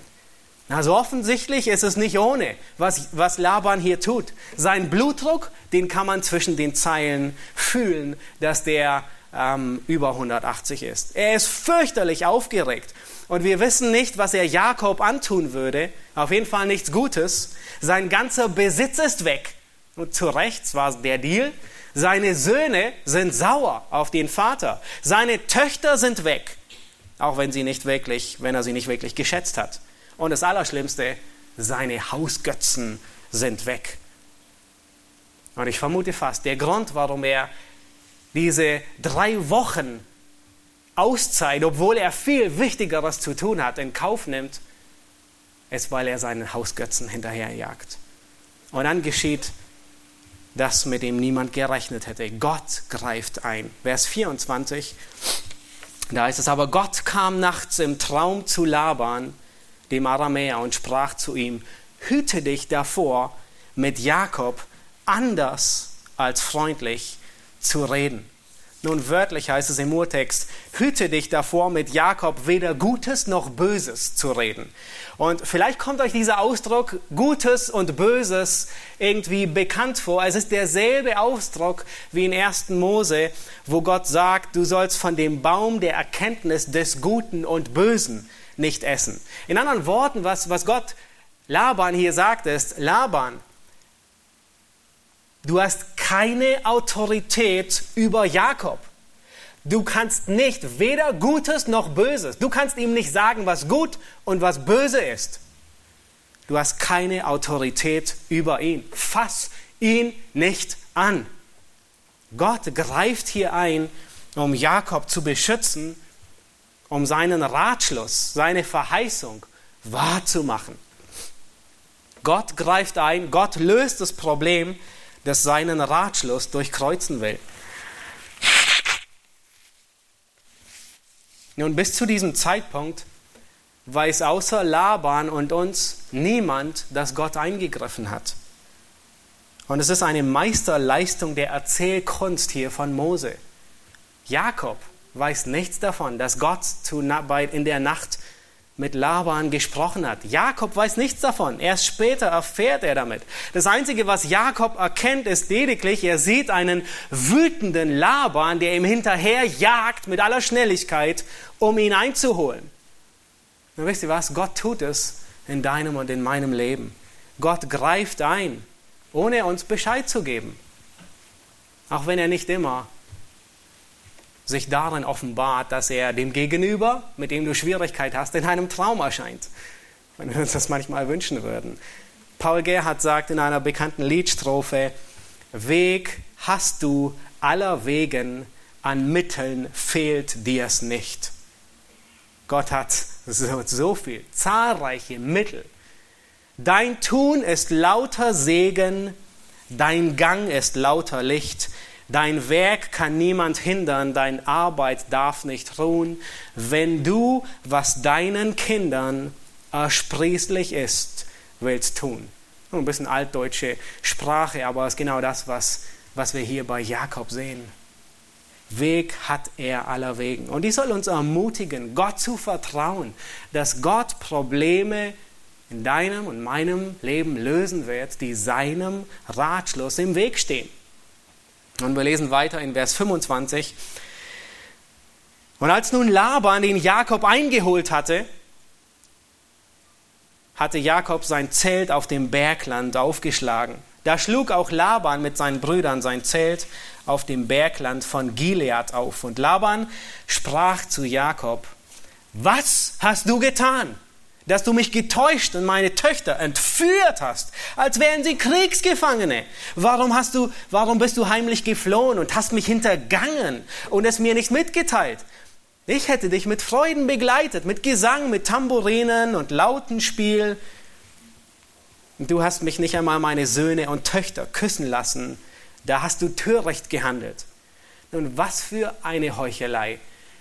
Also offensichtlich ist es nicht ohne, was, was Laban hier tut. Sein Blutdruck, den kann man zwischen den Zeilen fühlen, dass der ähm, über 180 ist. Er ist fürchterlich aufgeregt. Und wir wissen nicht, was er Jakob antun würde. Auf jeden Fall nichts Gutes. Sein ganzer Besitz ist weg. Und zu Recht war der Deal. Seine Söhne sind sauer auf den Vater. Seine Töchter sind weg. Auch wenn sie nicht wirklich, wenn er sie nicht wirklich geschätzt hat. Und das Allerschlimmste, seine Hausgötzen sind weg. Und ich vermute fast, der Grund, warum er diese drei Wochen Auszeit, obwohl er viel Wichtigeres zu tun hat, in Kauf nimmt, ist, weil er seinen Hausgötzen hinterherjagt. Und dann geschieht das, mit dem niemand gerechnet hätte. Gott greift ein. Vers 24, da heißt es aber, Gott kam nachts im Traum zu Laban dem Aramäer, und sprach zu ihm, hüte dich davor, mit Jakob anders als freundlich zu reden. Nun wörtlich heißt es im Urtext, hüte dich davor, mit Jakob weder Gutes noch Böses zu reden. Und vielleicht kommt euch dieser Ausdruck Gutes und Böses irgendwie bekannt vor. Es ist derselbe Ausdruck wie in 1. Mose, wo Gott sagt, du sollst von dem Baum der Erkenntnis des Guten und Bösen nicht essen. In anderen Worten, was, was Gott Laban hier sagt, ist, Laban, du hast keine Autorität über Jakob. Du kannst nicht weder Gutes noch Böses. Du kannst ihm nicht sagen, was gut und was böse ist. Du hast keine Autorität über ihn. Fass ihn nicht an. Gott greift hier ein, um Jakob zu beschützen um seinen Ratschluss, seine Verheißung wahrzumachen. Gott greift ein, Gott löst das Problem, das seinen Ratschluss durchkreuzen will. Nun, bis zu diesem Zeitpunkt weiß außer Laban und uns niemand, dass Gott eingegriffen hat. Und es ist eine Meisterleistung der Erzählkunst hier von Mose. Jakob weiß nichts davon, dass Gott in der Nacht mit Laban gesprochen hat. Jakob weiß nichts davon. Erst später erfährt er damit. Das Einzige, was Jakob erkennt, ist lediglich, er sieht einen wütenden Laban, der ihm hinterher jagt mit aller Schnelligkeit, um ihn einzuholen. Und wisst ihr was? Gott tut es in deinem und in meinem Leben. Gott greift ein, ohne uns Bescheid zu geben. Auch wenn er nicht immer sich darin offenbart, dass er dem Gegenüber, mit dem du Schwierigkeit hast, in einem Traum erscheint. Wenn wir uns das manchmal wünschen würden. Paul Gerhardt sagt in einer bekannten Liedstrophe, Weg hast du aller Wegen, an Mitteln fehlt dir's nicht. Gott hat so, so viel, zahlreiche Mittel. Dein Tun ist lauter Segen, dein Gang ist lauter Licht. Dein Werk kann niemand hindern, deine Arbeit darf nicht ruhen, wenn du, was deinen Kindern ersprießlich ist, willst tun. Ein bisschen altdeutsche Sprache, aber es ist genau das, was, was wir hier bei Jakob sehen. Weg hat er aller Wegen. Und die soll uns ermutigen, Gott zu vertrauen, dass Gott Probleme in deinem und meinem Leben lösen wird, die seinem Ratschluss im Weg stehen. Und wir lesen weiter in Vers 25. Und als nun Laban den Jakob eingeholt hatte, hatte Jakob sein Zelt auf dem Bergland aufgeschlagen. Da schlug auch Laban mit seinen Brüdern sein Zelt auf dem Bergland von Gilead auf. Und Laban sprach zu Jakob, was hast du getan? Dass du mich getäuscht und meine Töchter entführt hast, als wären sie Kriegsgefangene. Warum hast du, warum bist du heimlich geflohen und hast mich hintergangen und es mir nicht mitgeteilt? Ich hätte dich mit Freuden begleitet, mit Gesang, mit Tambourinen und Lautenspiel. Und du hast mich nicht einmal meine Söhne und Töchter küssen lassen. Da hast du töricht gehandelt. Nun, was für eine Heuchelei.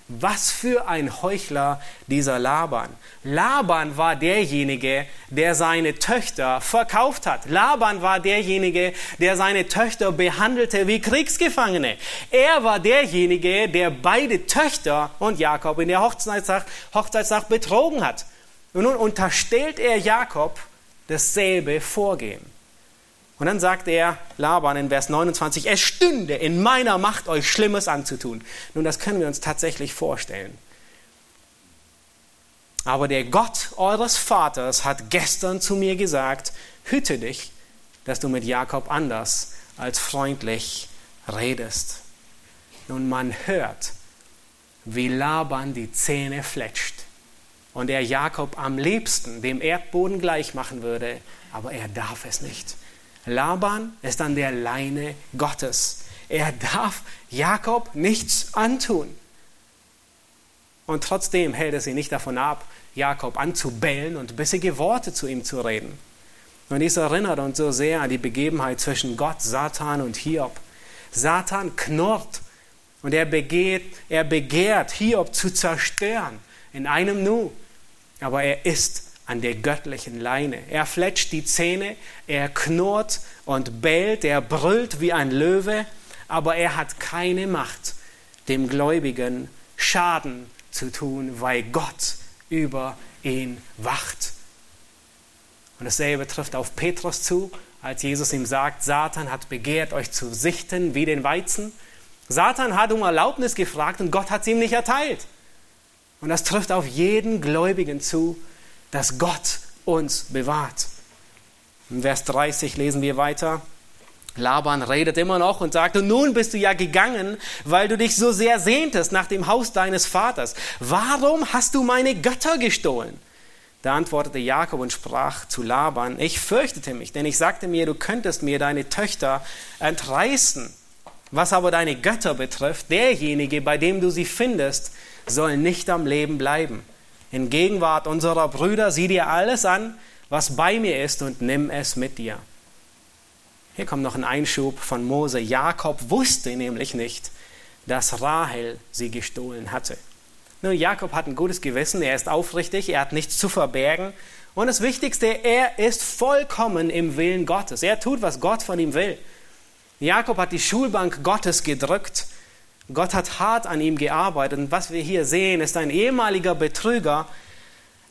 Was für ein Heuchler dieser Laban. Laban war derjenige, der seine Töchter verkauft hat. Laban war derjenige, der seine Töchter behandelte wie Kriegsgefangene. Er war derjenige, der beide Töchter und Jakob in der Hochzeitsnacht, Hochzeitsnacht betrogen hat. Und nun unterstellt er Jakob dasselbe Vorgehen. Und dann sagt er, Laban in Vers 29, es stünde in meiner Macht, euch Schlimmes anzutun. Nun, das können wir uns tatsächlich vorstellen. Aber der Gott eures Vaters hat gestern zu mir gesagt, hüte dich, dass du mit Jakob anders als freundlich redest. Nun, man hört, wie Laban die Zähne fletscht und er Jakob am liebsten dem Erdboden gleich machen würde, aber er darf es nicht. Laban ist an der Leine Gottes. Er darf Jakob nichts antun. Und trotzdem hält er sie nicht davon ab, Jakob anzubellen und bissige Worte zu ihm zu reden. Und dies erinnert uns so sehr an die Begebenheit zwischen Gott, Satan und Hiob. Satan knurrt und er, begeht, er begehrt, Hiob zu zerstören in einem Nu. Aber er ist an der göttlichen Leine. Er fletscht die Zähne, er knurrt und bellt, er brüllt wie ein Löwe, aber er hat keine Macht, dem Gläubigen Schaden zu tun, weil Gott über ihn wacht. Und dasselbe trifft auf Petrus zu, als Jesus ihm sagt, Satan hat begehrt, euch zu sichten wie den Weizen. Satan hat um Erlaubnis gefragt und Gott hat sie ihm nicht erteilt. Und das trifft auf jeden Gläubigen zu, dass Gott uns bewahrt. In Vers 30 lesen wir weiter. Laban redet immer noch und sagt, und nun bist du ja gegangen, weil du dich so sehr sehntest nach dem Haus deines Vaters. Warum hast du meine Götter gestohlen? Da antwortete Jakob und sprach zu Laban, ich fürchtete mich, denn ich sagte mir, du könntest mir deine Töchter entreißen. Was aber deine Götter betrifft, derjenige, bei dem du sie findest, soll nicht am Leben bleiben in Gegenwart unserer Brüder, sieh dir alles an, was bei mir ist und nimm es mit dir. Hier kommt noch ein Einschub von Mose. Jakob wusste nämlich nicht, dass Rahel sie gestohlen hatte. Nur Jakob hat ein gutes Gewissen, er ist aufrichtig, er hat nichts zu verbergen. Und das Wichtigste, er ist vollkommen im Willen Gottes. Er tut, was Gott von ihm will. Jakob hat die Schulbank Gottes gedrückt Gott hat hart an ihm gearbeitet. Und was wir hier sehen, ist ein ehemaliger Betrüger,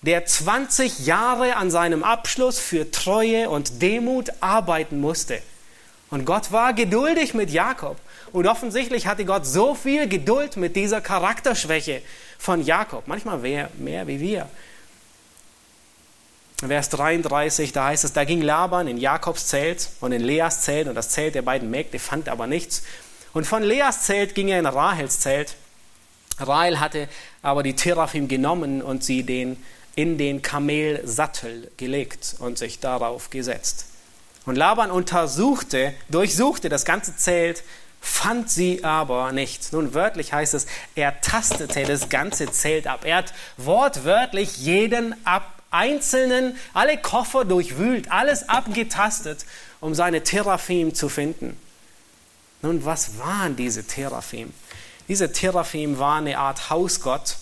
der 20 Jahre an seinem Abschluss für Treue und Demut arbeiten musste. Und Gott war geduldig mit Jakob. Und offensichtlich hatte Gott so viel Geduld mit dieser Charakterschwäche von Jakob. Manchmal mehr, mehr wie wir. Vers 33, da heißt es, da ging Laban in Jakobs Zelt und in Leas Zelt und das Zelt der beiden Mägde fand aber nichts. Und von Leas Zelt ging er in Rahels Zelt. Rahel hatte aber die Teraphim genommen und sie den, in den Kamelsattel gelegt und sich darauf gesetzt. Und Laban untersuchte, durchsuchte das ganze Zelt, fand sie aber nicht. Nun wörtlich heißt es, er tastete das ganze Zelt ab. Er hat wortwörtlich jeden ab, einzelnen, alle Koffer durchwühlt, alles abgetastet, um seine Teraphim zu finden. Nun, was waren diese Teraphim? Diese Teraphim waren eine Art Hausgott.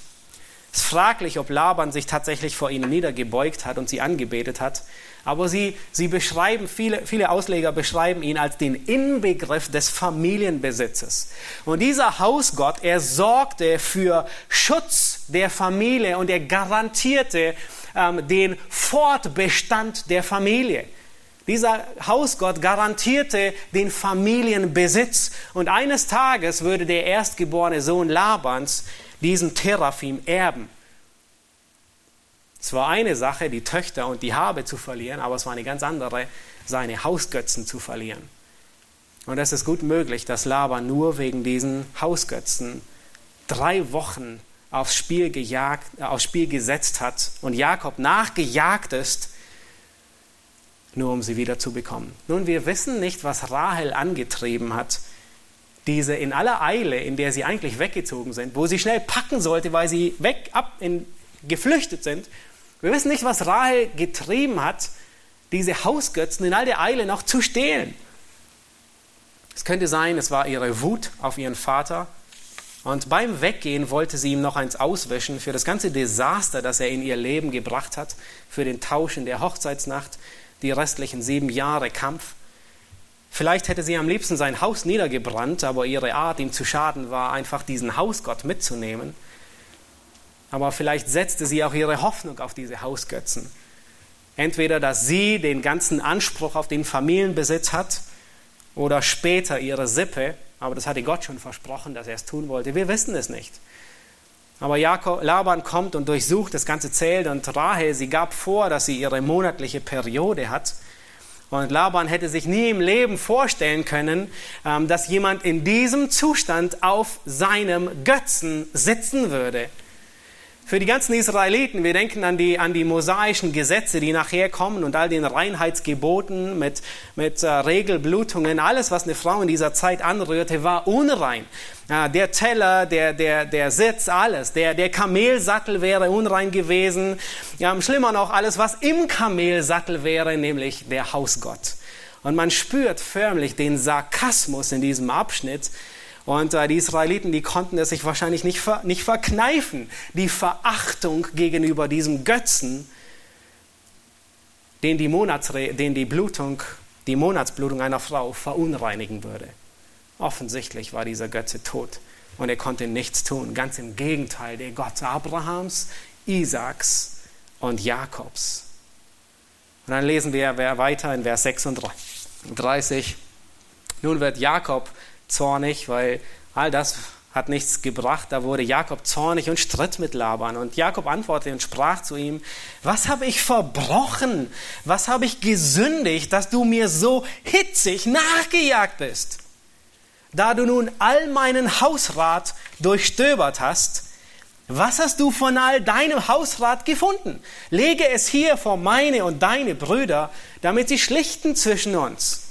Es ist fraglich, ob Laban sich tatsächlich vor ihnen niedergebeugt hat und sie angebetet hat. Aber sie, sie beschreiben, viele, viele Ausleger beschreiben ihn als den Inbegriff des Familienbesitzes. Und dieser Hausgott, er sorgte für Schutz der Familie und er garantierte ähm, den Fortbestand der Familie. Dieser Hausgott garantierte den Familienbesitz und eines Tages würde der erstgeborene Sohn Labans diesen Teraphim erben. Es war eine Sache, die Töchter und die Habe zu verlieren, aber es war eine ganz andere, seine Hausgötzen zu verlieren. Und es ist gut möglich, dass Laban nur wegen diesen Hausgötzen drei Wochen aufs Spiel, gejagt, aufs Spiel gesetzt hat und Jakob nachgejagt ist, nur um sie wieder zu bekommen. Nun, wir wissen nicht, was Rahel angetrieben hat, diese in aller Eile, in der sie eigentlich weggezogen sind, wo sie schnell packen sollte, weil sie weg, ab, in, geflüchtet sind. Wir wissen nicht, was Rahel getrieben hat, diese Hausgötzen in all der Eile noch zu stehlen. Es könnte sein, es war ihre Wut auf ihren Vater. Und beim Weggehen wollte sie ihm noch eins auswischen für das ganze Desaster, das er in ihr Leben gebracht hat, für den Tausch in der Hochzeitsnacht, die restlichen sieben Jahre Kampf. Vielleicht hätte sie am liebsten sein Haus niedergebrannt, aber ihre Art, ihm zu schaden, war einfach diesen Hausgott mitzunehmen. Aber vielleicht setzte sie auch ihre Hoffnung auf diese Hausgötzen. Entweder, dass sie den ganzen Anspruch auf den Familienbesitz hat oder später ihre Sippe, aber das hatte Gott schon versprochen, dass er es tun wollte. Wir wissen es nicht. Aber Jakob, Laban kommt und durchsucht das ganze Zelt und Rahel, sie gab vor, dass sie ihre monatliche Periode hat. Und Laban hätte sich nie im Leben vorstellen können, ähm, dass jemand in diesem Zustand auf seinem Götzen sitzen würde. Für die ganzen Israeliten, wir denken an die, an die mosaischen Gesetze, die nachher kommen und all den Reinheitsgeboten mit, mit äh, Regelblutungen, alles, was eine Frau in dieser Zeit anrührte, war unrein. Ja, der Teller, der, der, der Sitz, alles. Der, der Kamelsattel wäre unrein gewesen. Ja, schlimmer noch, alles, was im Kamelsattel wäre, nämlich der Hausgott. Und man spürt förmlich den Sarkasmus in diesem Abschnitt, und äh, die Israeliten, die konnten es sich wahrscheinlich nicht, ver, nicht verkneifen, die Verachtung gegenüber diesem Götzen, den die, Monatsre den die Blutung, die Monatsblutung einer Frau verunreinigen würde. Offensichtlich war dieser Götze tot und er konnte nichts tun. Ganz im Gegenteil, der Gott Abrahams, Isaaks und Jakobs. Und dann lesen wir weiter in Vers 36. Nun wird Jakob zornig, weil all das hat nichts gebracht. Da wurde Jakob zornig und stritt mit Laban. Und Jakob antwortete und sprach zu ihm, was habe ich verbrochen? Was habe ich gesündigt, dass du mir so hitzig nachgejagt bist? Da du nun all meinen Hausrat durchstöbert hast, was hast du von all deinem Hausrat gefunden? Lege es hier vor meine und deine Brüder, damit sie schlichten zwischen uns.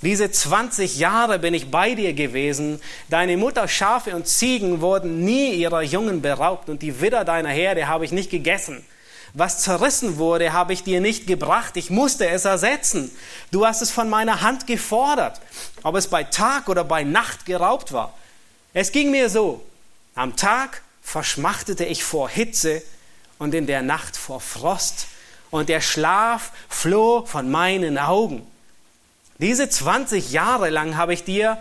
Diese 20 Jahre bin ich bei dir gewesen. Deine Mutter Schafe und Ziegen wurden nie ihrer Jungen beraubt und die Widder deiner Herde habe ich nicht gegessen. Was zerrissen wurde, habe ich dir nicht gebracht. Ich musste es ersetzen. Du hast es von meiner Hand gefordert, ob es bei Tag oder bei Nacht geraubt war. Es ging mir so. Am Tag verschmachtete ich vor Hitze und in der Nacht vor Frost und der Schlaf floh von meinen Augen. Diese 20 Jahre lang habe ich dir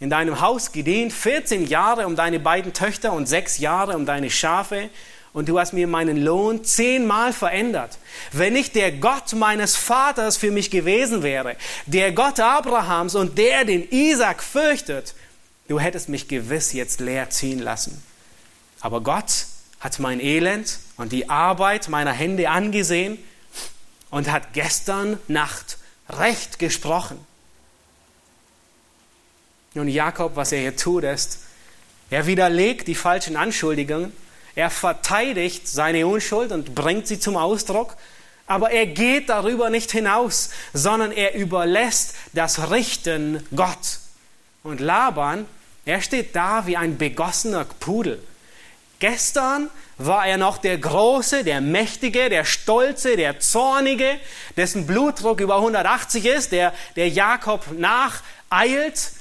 in deinem Haus gedient, 14 Jahre um deine beiden Töchter und sechs Jahre um deine Schafe und du hast mir meinen Lohn zehnmal verändert. Wenn nicht der Gott meines Vaters für mich gewesen wäre, der Gott Abrahams und der den Isaac fürchtet, du hättest mich gewiss jetzt leer ziehen lassen. Aber Gott hat mein Elend und die Arbeit meiner Hände angesehen und hat gestern Nacht Recht gesprochen. Nun, Jakob, was er hier tut, ist, er widerlegt die falschen Anschuldigungen, er verteidigt seine Unschuld und bringt sie zum Ausdruck, aber er geht darüber nicht hinaus, sondern er überlässt das Richten Gott. Und Laban, er steht da wie ein begossener Pudel. Gestern war er noch der Große, der Mächtige, der Stolze, der Zornige, dessen Blutdruck über 180 ist, der, der Jakob nacheilt.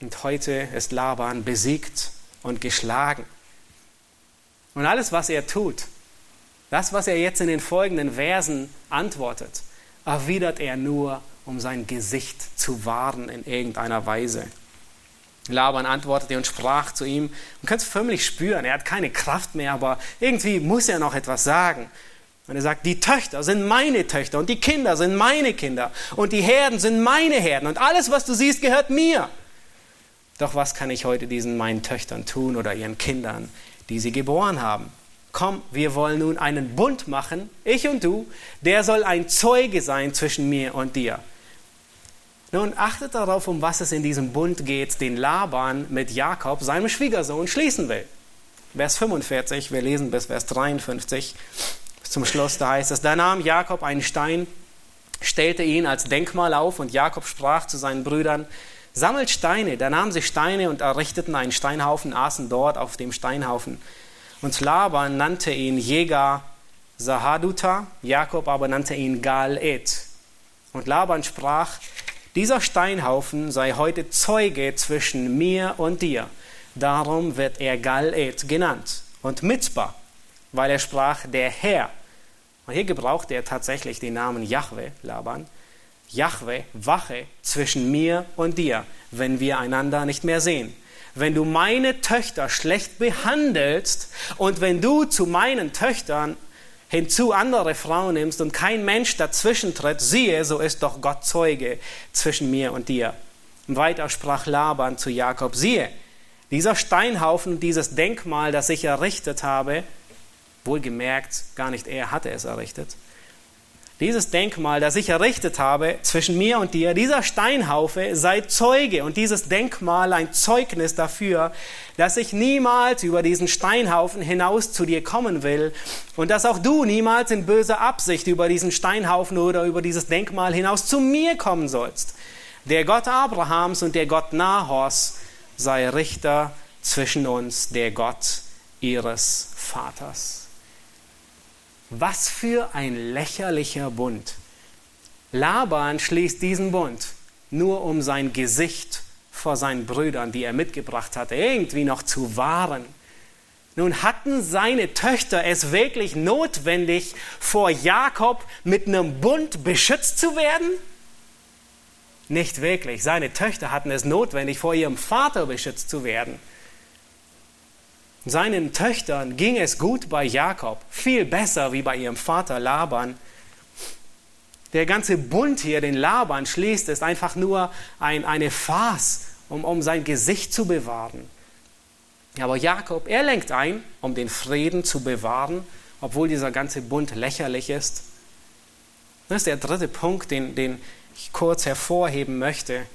Und heute ist Laban besiegt und geschlagen. Und alles, was er tut, das, was er jetzt in den folgenden Versen antwortet, erwidert er nur, um sein Gesicht zu wahren in irgendeiner Weise. Laban antwortete und sprach zu ihm. Man kann es förmlich spüren, er hat keine Kraft mehr, aber irgendwie muss er noch etwas sagen. Und er sagt, die Töchter sind meine Töchter und die Kinder sind meine Kinder und die Herden sind meine Herden und alles, was du siehst, gehört mir. Doch was kann ich heute diesen meinen Töchtern tun oder ihren Kindern, die sie geboren haben? Komm, wir wollen nun einen Bund machen, ich und du, der soll ein Zeuge sein zwischen mir und dir. Nun achtet darauf, um was es in diesem Bund geht, den Laban mit Jakob, seinem Schwiegersohn, schließen will. Vers 45, wir lesen bis Vers 53 zum Schluss, da heißt es, da nahm Jakob einen Stein, stellte ihn als Denkmal auf und Jakob sprach zu seinen Brüdern, sammelt Steine. Da nahmen sie Steine und errichteten einen Steinhaufen, aßen dort auf dem Steinhaufen. Und Laban nannte ihn Jäger Sahaduta, Jakob aber nannte ihn Gal-Ed. Und Laban sprach, dieser Steinhaufen sei heute Zeuge zwischen mir und dir. Darum wird er Gal-Ed genannt. Und Mitzbah, weil er sprach, der Herr. Und hier gebraucht er tatsächlich den Namen Yahweh, Laban. Yahweh, wache zwischen mir und dir, wenn wir einander nicht mehr sehen. Wenn du meine Töchter schlecht behandelst und wenn du zu meinen Töchtern hinzu andere Frauen nimmst und kein Mensch dazwischen tritt, siehe, so ist doch Gott Zeuge zwischen mir und dir. Und weiter sprach Laban zu Jakob, siehe, dieser Steinhaufen, dieses Denkmal, das ich errichtet habe, wohlgemerkt, gar nicht er hatte es errichtet, dieses Denkmal, das ich errichtet habe zwischen mir und dir, dieser Steinhaufe sei Zeuge und dieses Denkmal ein Zeugnis dafür, dass ich niemals über diesen Steinhaufen hinaus zu dir kommen will und dass auch du niemals in böser Absicht über diesen Steinhaufen oder über dieses Denkmal hinaus zu mir kommen sollst. Der Gott Abrahams und der Gott Nahors sei Richter zwischen uns, der Gott ihres Vaters. Was für ein lächerlicher Bund. Laban schließt diesen Bund nur um sein Gesicht vor seinen Brüdern, die er mitgebracht hatte, irgendwie noch zu wahren. Nun hatten seine Töchter es wirklich notwendig, vor Jakob mit einem Bund beschützt zu werden? Nicht wirklich. Seine Töchter hatten es notwendig, vor ihrem Vater beschützt zu werden. Seinen Töchtern ging es gut bei Jakob, viel besser wie bei ihrem Vater Laban. Der ganze Bund hier, den Laban schließt, ist einfach nur ein, eine Farce, um, um sein Gesicht zu bewahren. Aber Jakob, er lenkt ein, um den Frieden zu bewahren, obwohl dieser ganze Bund lächerlich ist. Das ist der dritte Punkt, den, den ich kurz hervorheben möchte.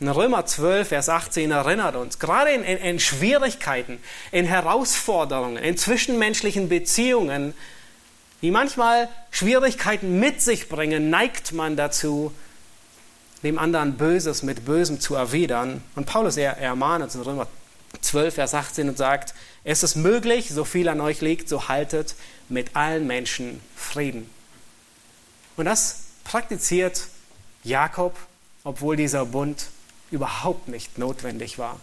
In Römer 12, Vers 18 erinnert uns, gerade in, in, in Schwierigkeiten, in Herausforderungen, in zwischenmenschlichen Beziehungen, die manchmal Schwierigkeiten mit sich bringen, neigt man dazu, dem anderen Böses mit Bösem zu erwidern. Und Paulus er, ermahnt uns in Römer 12, Vers 18 und sagt, es ist möglich, so viel an euch liegt, so haltet mit allen Menschen Frieden. Und das praktiziert Jakob, obwohl dieser Bund überhaupt nicht notwendig war.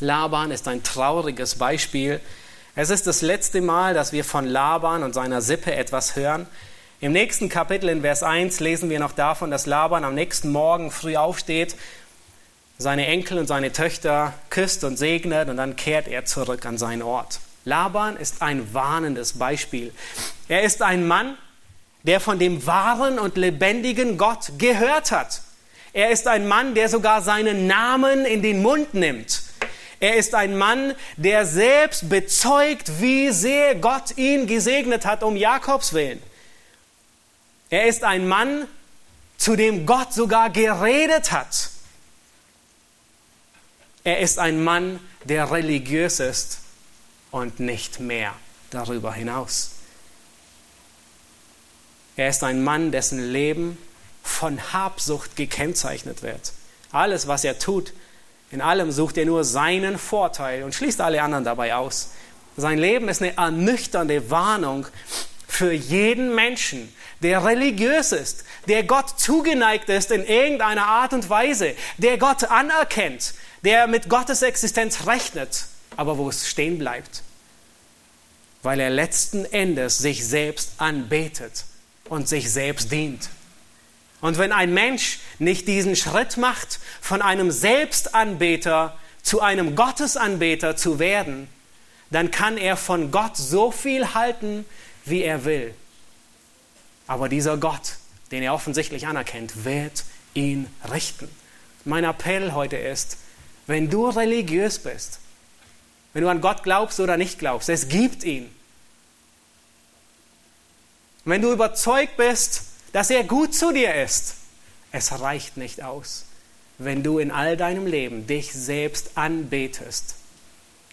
Laban ist ein trauriges Beispiel. Es ist das letzte Mal, dass wir von Laban und seiner Sippe etwas hören. Im nächsten Kapitel in Vers 1 lesen wir noch davon, dass Laban am nächsten Morgen früh aufsteht, seine Enkel und seine Töchter küsst und segnet und dann kehrt er zurück an seinen Ort. Laban ist ein warnendes Beispiel. Er ist ein Mann, der von dem wahren und lebendigen Gott gehört hat. Er ist ein Mann, der sogar seinen Namen in den Mund nimmt. Er ist ein Mann, der selbst bezeugt, wie sehr Gott ihn gesegnet hat um Jakobs willen. Er ist ein Mann, zu dem Gott sogar geredet hat. Er ist ein Mann, der religiös ist und nicht mehr darüber hinaus. Er ist ein Mann, dessen Leben von Habsucht gekennzeichnet wird. Alles, was er tut, in allem sucht er nur seinen Vorteil und schließt alle anderen dabei aus. Sein Leben ist eine ernüchternde Warnung für jeden Menschen, der religiös ist, der Gott zugeneigt ist in irgendeiner Art und Weise, der Gott anerkennt, der mit Gottes Existenz rechnet, aber wo es stehen bleibt, weil er letzten Endes sich selbst anbetet und sich selbst dient. Und wenn ein Mensch nicht diesen Schritt macht, von einem Selbstanbeter zu einem Gottesanbeter zu werden, dann kann er von Gott so viel halten, wie er will. Aber dieser Gott, den er offensichtlich anerkennt, wird ihn richten. Mein Appell heute ist, wenn du religiös bist, wenn du an Gott glaubst oder nicht glaubst, es gibt ihn. Wenn du überzeugt bist, dass er gut zu dir ist. Es reicht nicht aus, wenn du in all deinem Leben dich selbst anbetest.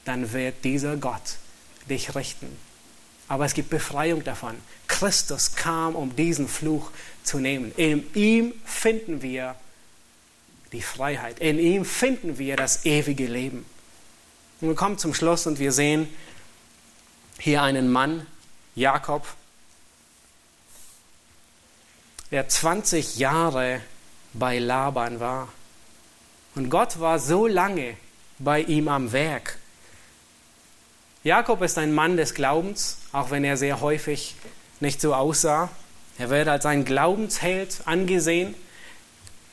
dann wird dieser Gott dich richten. Aber es gibt Befreiung davon. Christus kam, um diesen Fluch zu nehmen. In ihm finden wir die Freiheit. In ihm finden wir das ewige Leben. Und wir kommen zum Schluss und wir sehen hier einen Mann, Jakob, der 20 Jahre bei Laban war. Und Gott war so lange bei ihm am Werk. Jakob ist ein Mann des Glaubens, auch wenn er sehr häufig nicht so aussah. Er wird als ein Glaubensheld angesehen.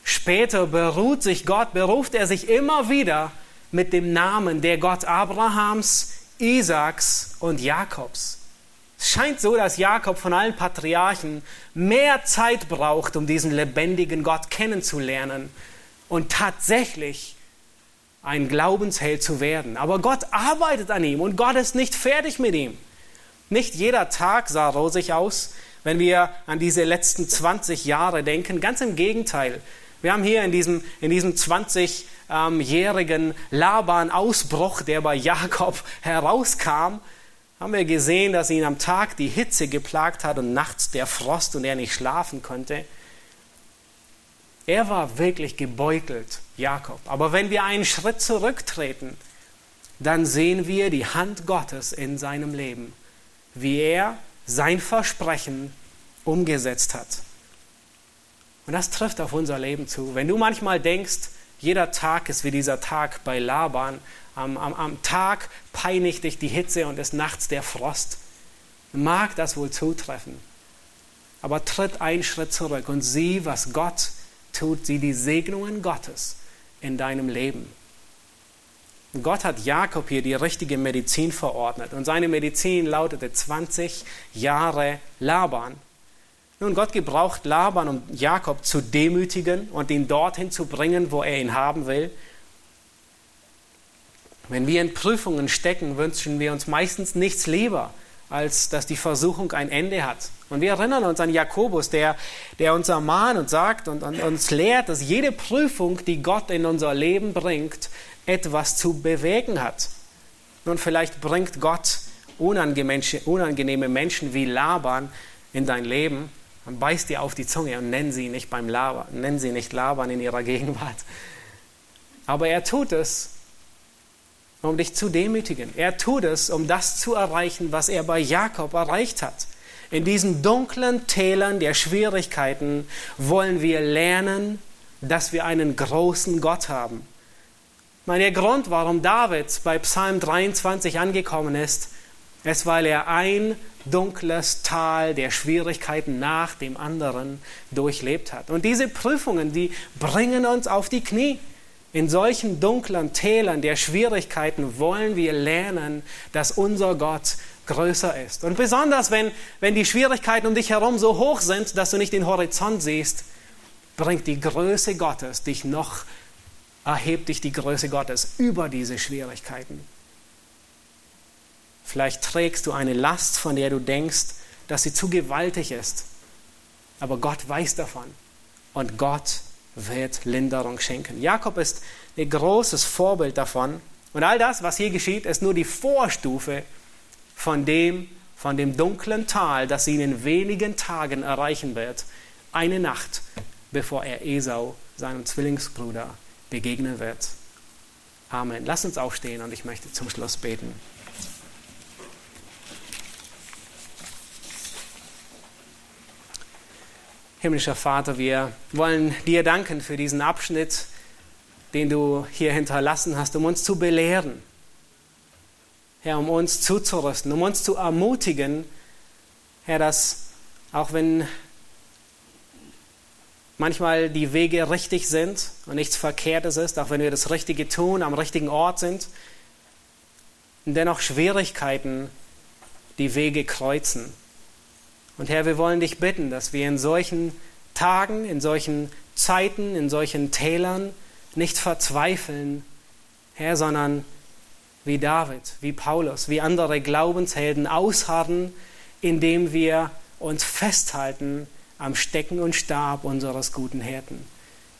Später beruht sich Gott, beruft er sich immer wieder mit dem Namen der Gott Abrahams, Isaaks und Jakobs. Es scheint so, dass Jakob von allen Patriarchen mehr Zeit braucht, um diesen lebendigen Gott kennenzulernen und tatsächlich ein Glaubensheld zu werden. Aber Gott arbeitet an ihm und Gott ist nicht fertig mit ihm. Nicht jeder Tag sah rosig aus, wenn wir an diese letzten 20 Jahre denken. Ganz im Gegenteil. Wir haben hier in diesem, in diesem 20-jährigen Laban-Ausbruch, der bei Jakob herauskam, haben wir gesehen, dass ihn am Tag die Hitze geplagt hat und nachts der Frost und er nicht schlafen konnte. Er war wirklich gebeutelt, Jakob. Aber wenn wir einen Schritt zurücktreten, dann sehen wir die Hand Gottes in seinem Leben, wie er sein Versprechen umgesetzt hat. Und das trifft auf unser Leben zu. Wenn du manchmal denkst, jeder Tag ist wie dieser Tag bei Laban, am, am, am Tag peinigt dich die Hitze und des Nachts der Frost. Mag das wohl zutreffen. Aber tritt einen Schritt zurück und sieh, was Gott tut. Sieh die Segnungen Gottes in deinem Leben. Gott hat Jakob hier die richtige Medizin verordnet und seine Medizin lautete 20 Jahre Laban. Nun, Gott gebraucht Laban, um Jakob zu demütigen und ihn dorthin zu bringen, wo er ihn haben will. Wenn wir in Prüfungen stecken, wünschen wir uns meistens nichts lieber, als dass die Versuchung ein Ende hat. Und wir erinnern uns an Jakobus, der, der uns ermahnt und sagt und, und uns lehrt, dass jede Prüfung, die Gott in unser Leben bringt, etwas zu bewegen hat. Nun, vielleicht bringt Gott unangenehme Menschen wie Laban in dein Leben und beißt dir auf die Zunge und nenn sie nicht beim Laban, nenn sie nicht Laban in ihrer Gegenwart. Aber er tut es, um dich zu demütigen. Er tut es, um das zu erreichen, was er bei Jakob erreicht hat. In diesen dunklen Tälern der Schwierigkeiten wollen wir lernen, dass wir einen großen Gott haben. Meine, der Grund, warum David bei Psalm 23 angekommen ist, ist, weil er ein dunkles Tal der Schwierigkeiten nach dem anderen durchlebt hat. Und diese Prüfungen, die bringen uns auf die Knie. In solchen dunklen Tälern der Schwierigkeiten wollen wir lernen, dass unser Gott größer ist. Und besonders, wenn, wenn die Schwierigkeiten um dich herum so hoch sind, dass du nicht den Horizont siehst, bringt die Größe Gottes dich noch, erhebt dich die Größe Gottes über diese Schwierigkeiten. Vielleicht trägst du eine Last, von der du denkst, dass sie zu gewaltig ist. Aber Gott weiß davon. Und Gott wird Linderung schenken. Jakob ist ein großes Vorbild davon. Und all das, was hier geschieht, ist nur die Vorstufe von dem, von dem dunklen Tal, das ihn in wenigen Tagen erreichen wird. Eine Nacht, bevor er Esau, seinem Zwillingsbruder, begegnen wird. Amen. Lass uns aufstehen und ich möchte zum Schluss beten. Himmlischer Vater, wir wollen dir danken für diesen Abschnitt, den du hier hinterlassen hast, um uns zu belehren. Herr, um uns zuzurüsten, um uns zu ermutigen, Herr, dass auch wenn manchmal die Wege richtig sind und nichts Verkehrtes ist, auch wenn wir das Richtige tun, am richtigen Ort sind, dennoch Schwierigkeiten die Wege kreuzen. Und Herr, wir wollen dich bitten, dass wir in solchen Tagen, in solchen Zeiten, in solchen Tälern nicht verzweifeln, Herr, sondern wie David, wie Paulus, wie andere Glaubenshelden ausharren, indem wir uns festhalten am Stecken und Stab unseres guten Hirten.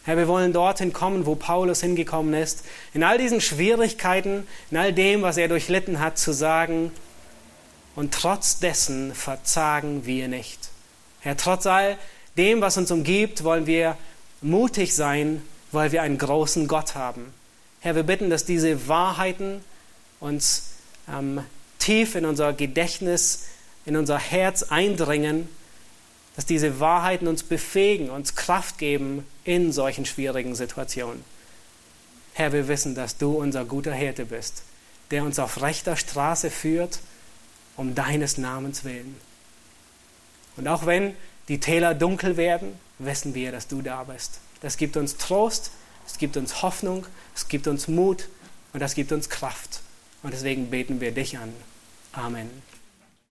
Herr, wir wollen dorthin kommen, wo Paulus hingekommen ist, in all diesen Schwierigkeiten, in all dem, was er durchlitten hat, zu sagen, und trotz dessen verzagen wir nicht. Herr, trotz all dem, was uns umgibt, wollen wir mutig sein, weil wir einen großen Gott haben. Herr, wir bitten, dass diese Wahrheiten uns ähm, tief in unser Gedächtnis, in unser Herz eindringen, dass diese Wahrheiten uns befähigen, uns Kraft geben in solchen schwierigen Situationen. Herr, wir wissen, dass du unser guter Hirte bist, der uns auf rechter Straße führt, um deines Namens willen. Und auch wenn die Täler dunkel werden, wissen wir, dass du da bist. Das gibt uns Trost, es gibt uns Hoffnung, es gibt uns Mut und das gibt uns Kraft. Und deswegen beten wir dich an. Amen.